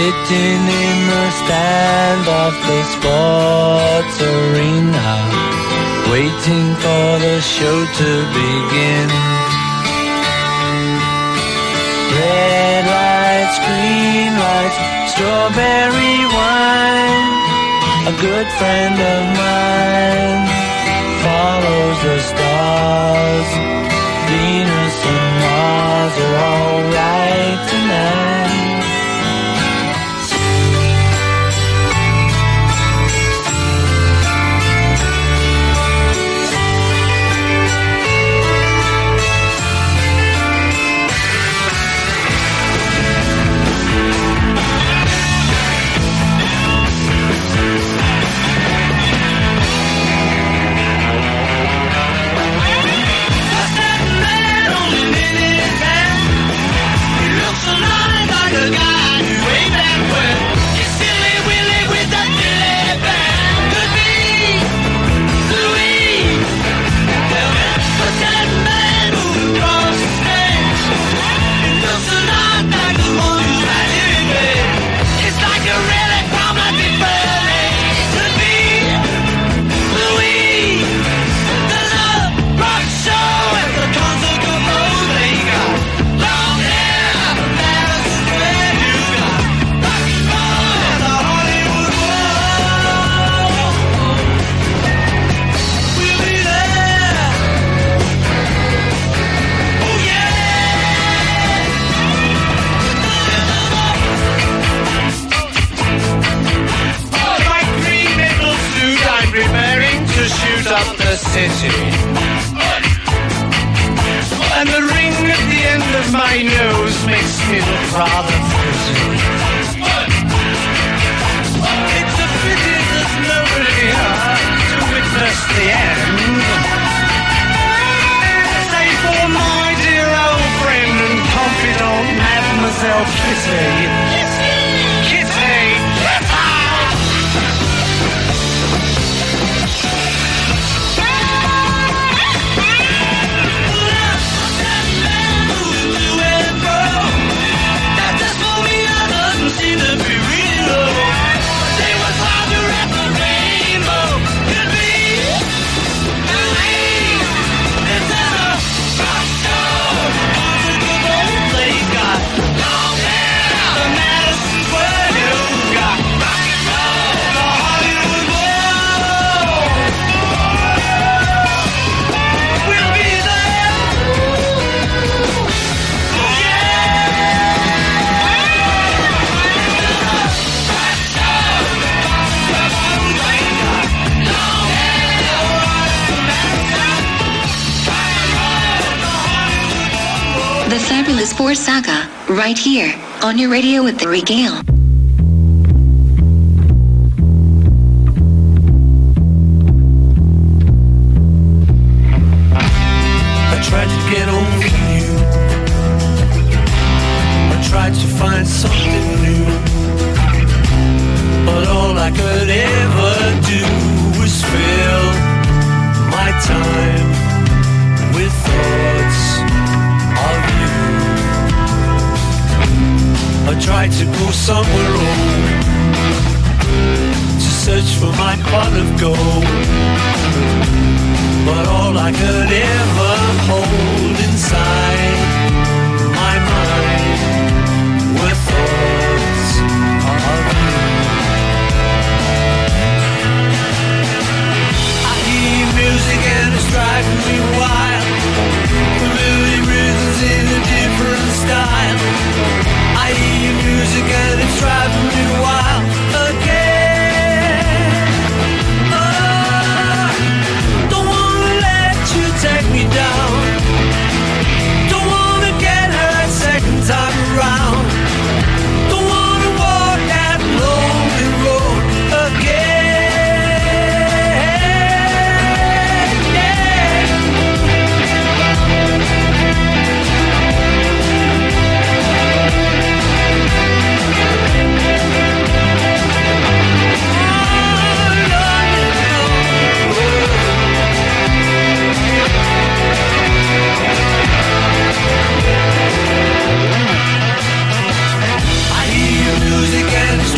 Sitting in the stand of the sports arena, waiting for the show to begin. Red lights, green lights, strawberry wine. A good friend of mine follows the stars. Venus and Mars are alright tonight.
City. And the ring at the end of my nose makes me look rather pretty. It's a pity there's nobody here to witness the end. Save for my dear old friend and confidant, Mademoiselle Kitty. Kitty!
The Four Saga, right here on your radio with
Thierry Gallet. my pot of gold. But all I could ever hold inside my mind were thoughts of you. I hear music and it's driving me wild. Polluted rhythms in a different style. I hear music and it's driving me wild.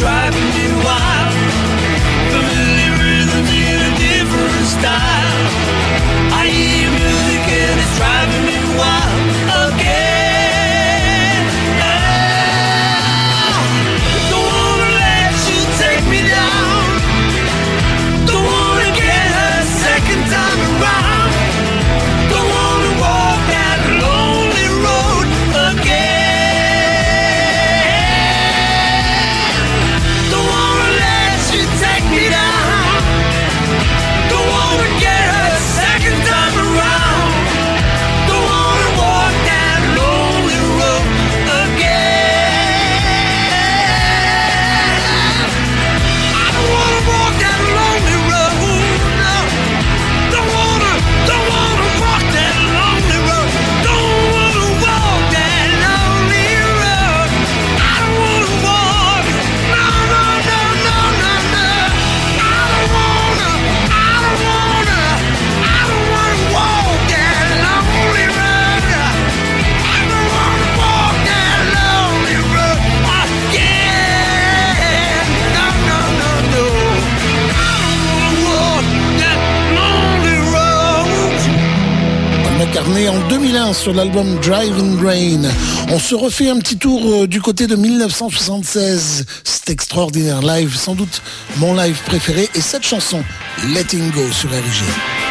driving me wild. Familiar rhythms in a different style. I hear music.
McCartney en 2001 sur l'album Driving Rain. On se refait un petit tour euh, du côté de 1976. C'est extraordinaire live, sans doute mon live préféré. Et cette chanson, Letting Go sur RG.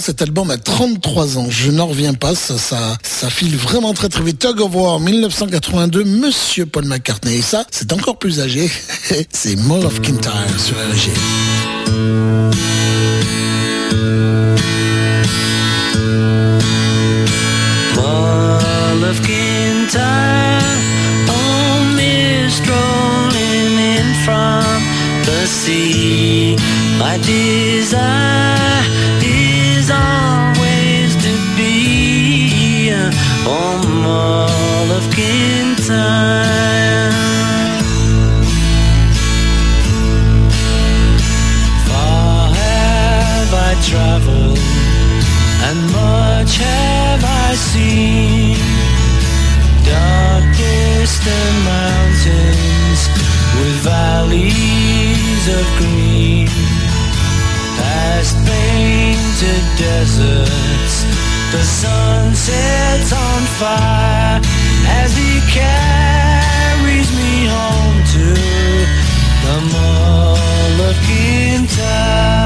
Cet album a 33 ans. Je n'en reviens pas. Ça, ça, ça, file vraiment très très vite. Tug of War 1982, Monsieur Paul McCartney. Et ça, c'est encore plus âgé. c'est Mall of Kintyre sur RG.
all of Far have I traveled, and much have I seen. Dark distant mountains with valleys of green, painted deserts the sun sets on fire as he carries me home to the Mull of Kintyre.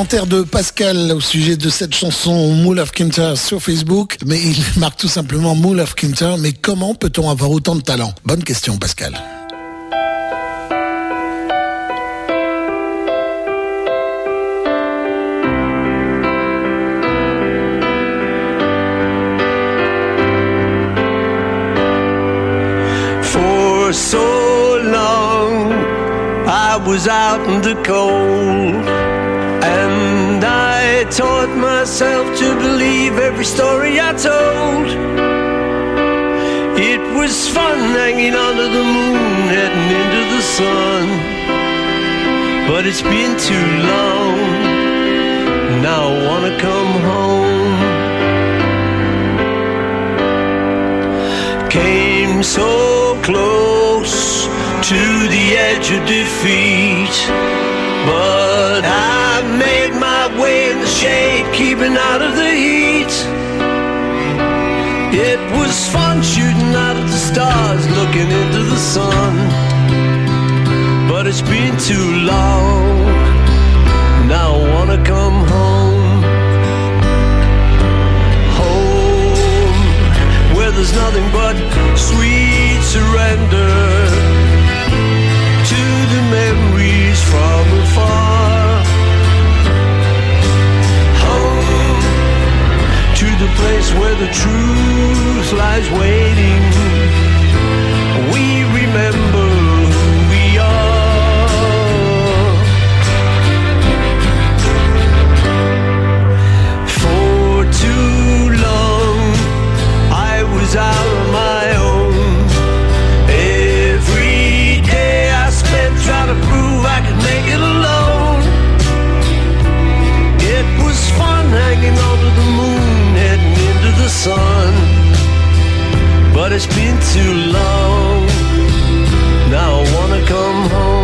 Commentaire de Pascal au sujet de cette chanson Mool of Kinter sur Facebook, mais il marque tout simplement Mool of Kinter. Mais comment peut-on avoir autant de talent? Bonne question, Pascal.
For so long I was out in the cold taught myself to believe every story I told. It was fun hanging under the moon Heading into the sun. But it's been too long. Now I wanna come home. Came so close to the edge of defeat. But I made my way in the shade, keeping out of the heat. It was fun shooting out at the stars, looking into the sun. But
it's been too long. Now I wanna come home. Home, where there's nothing but sweet surrender to the memories from afar. The place where the truth lies waiting. We remember But it's been too long. Now I wanna come home.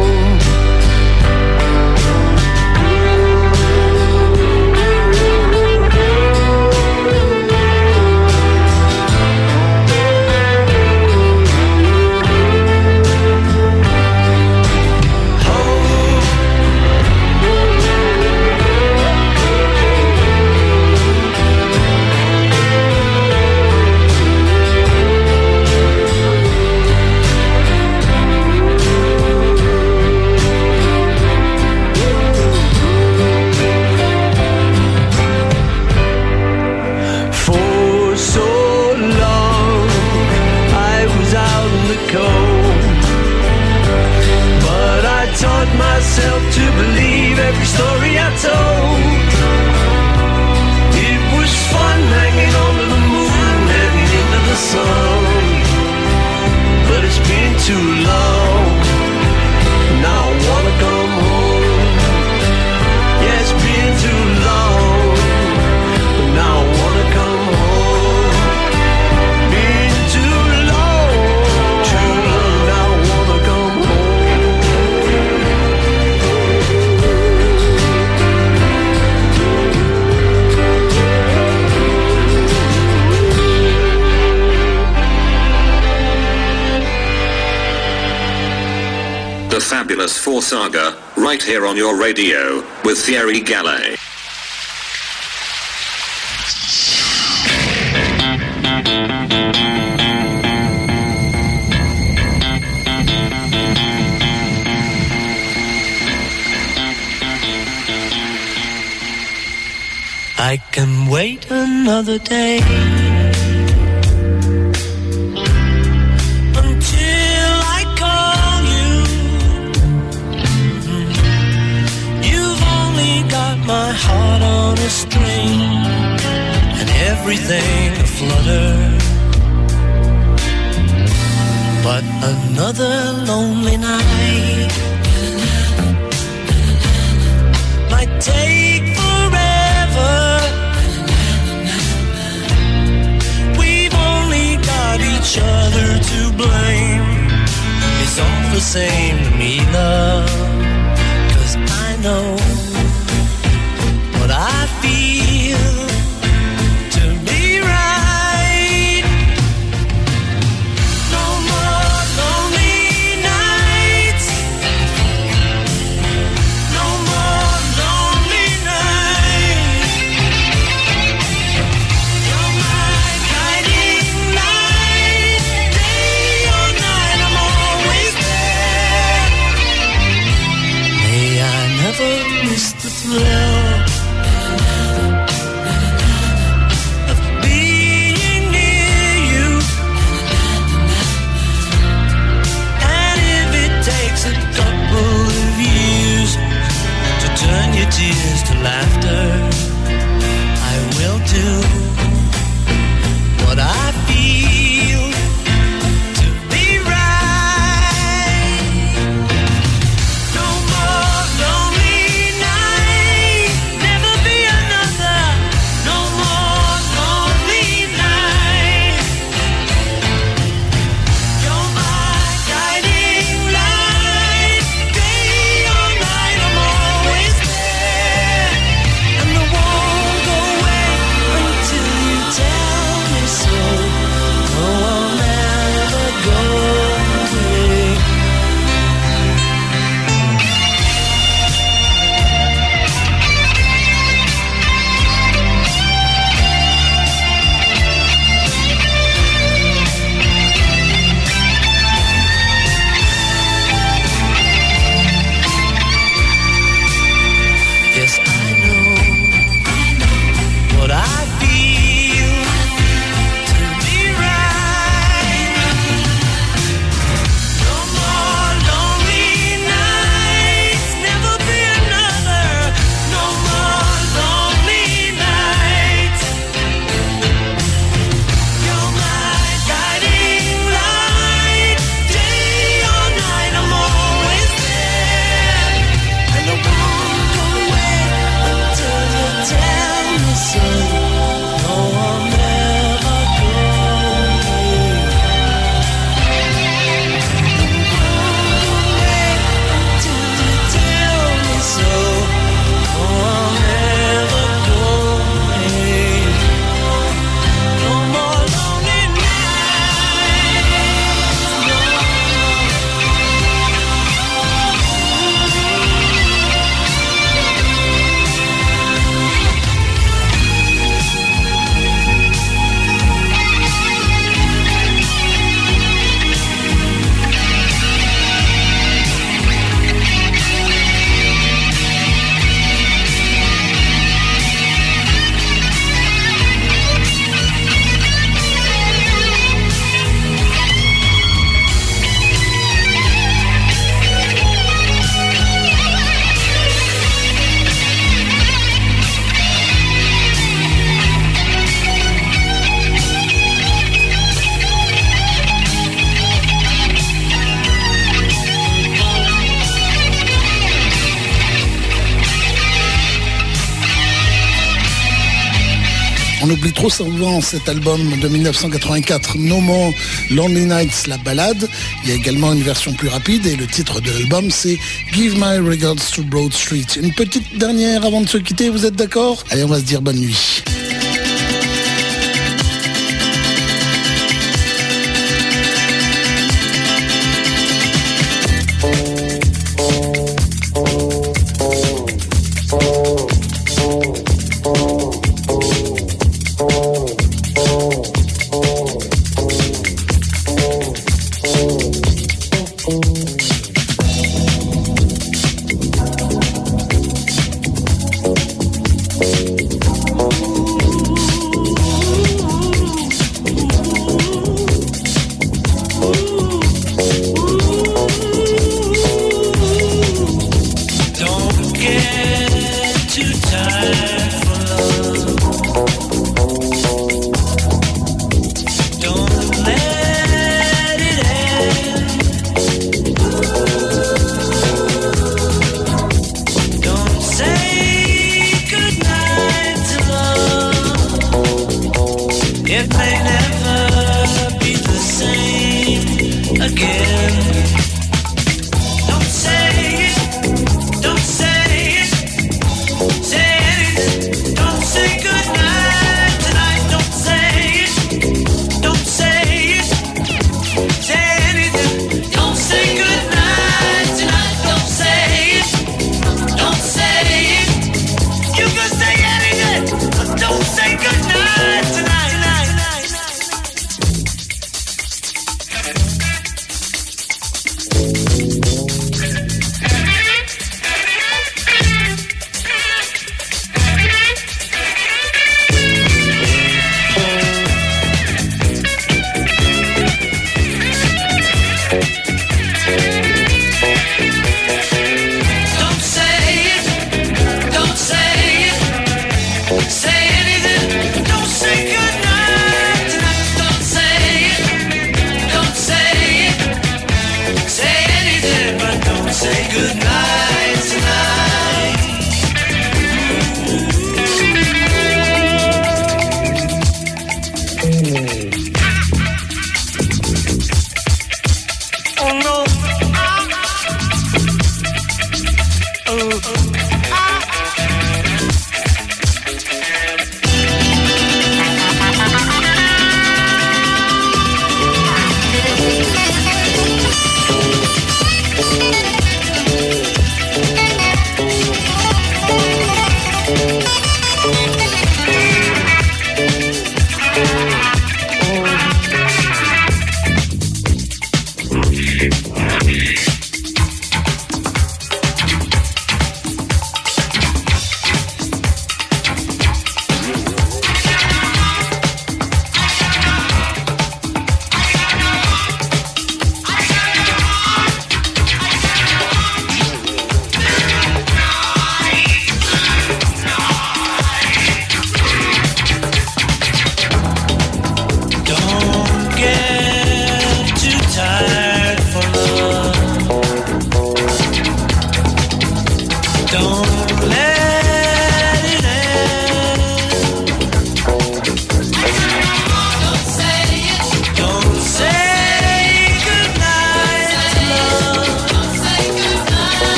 Saga, right here on your radio, with Thierry Gallet.
I can wait another day everything aflutter. But another lonely night might take forever. We've only got each other to blame. It's all the same
trop souvent, cet album de 1984, No More Lonely Nights, la balade. Il y a également une version plus rapide et le titre de l'album c'est Give My Regards to Broad Street. Une petite dernière avant de se quitter, vous êtes d'accord? Allez, on va se dire bonne nuit.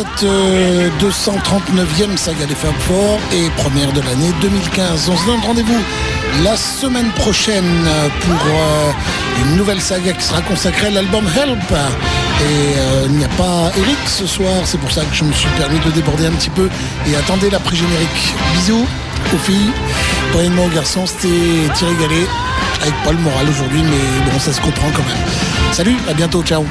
Cette euh, 239e saga des Fab Four et première de l'année 2015. On se donne rendez-vous la semaine prochaine pour euh, une nouvelle saga qui sera consacrée à l'album Help. Et euh, il n'y a pas Eric ce soir, c'est pour ça que je me suis permis de déborder un petit peu et attendez l'après-générique. Bisous aux filles, moyennement aux garçons, c'était Thierry Gallet avec Paul Moral aujourd'hui, mais bon, ça se comprend quand même. Salut, à bientôt, ciao.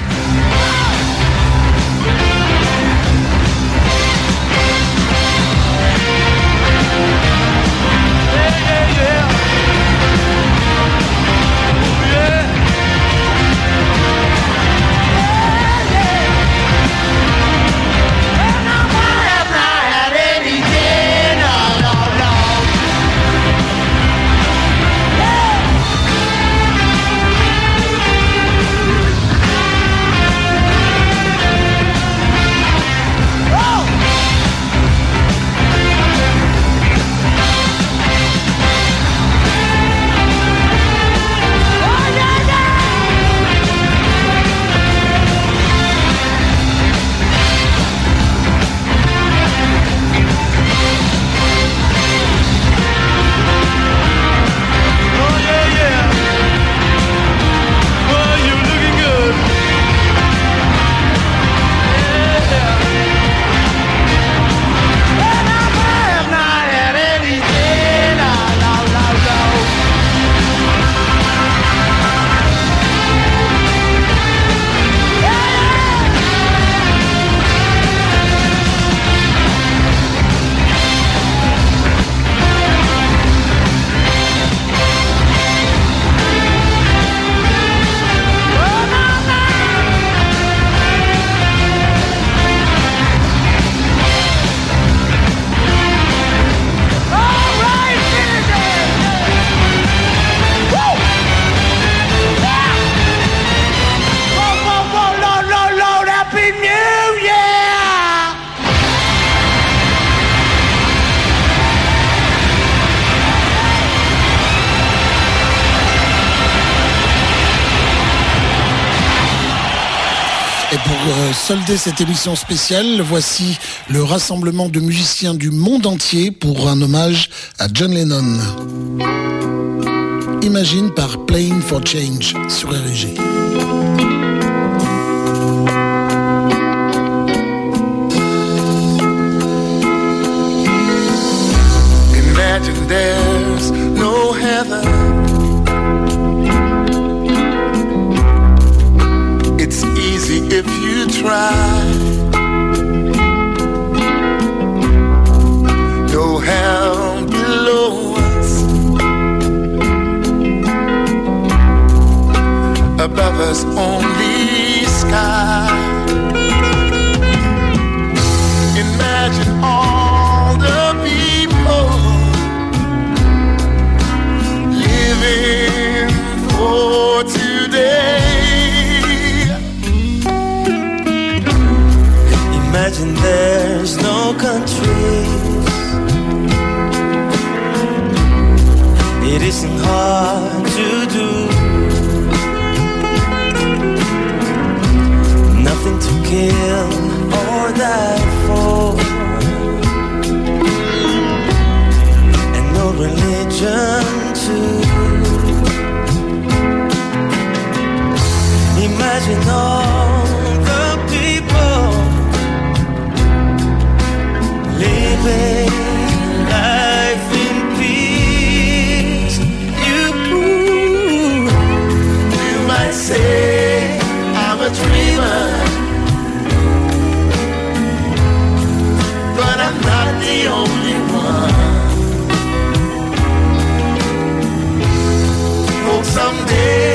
Solder cette émission spéciale, voici le rassemblement de musiciens du monde entier pour un hommage à John Lennon. Imagine par Playing for Change sur RG.
Above us only sky. Imagine all the people living for today.
Imagine there's no countries. It isn't hard to kill or die for. And no religion too. Imagine all the people living
Hope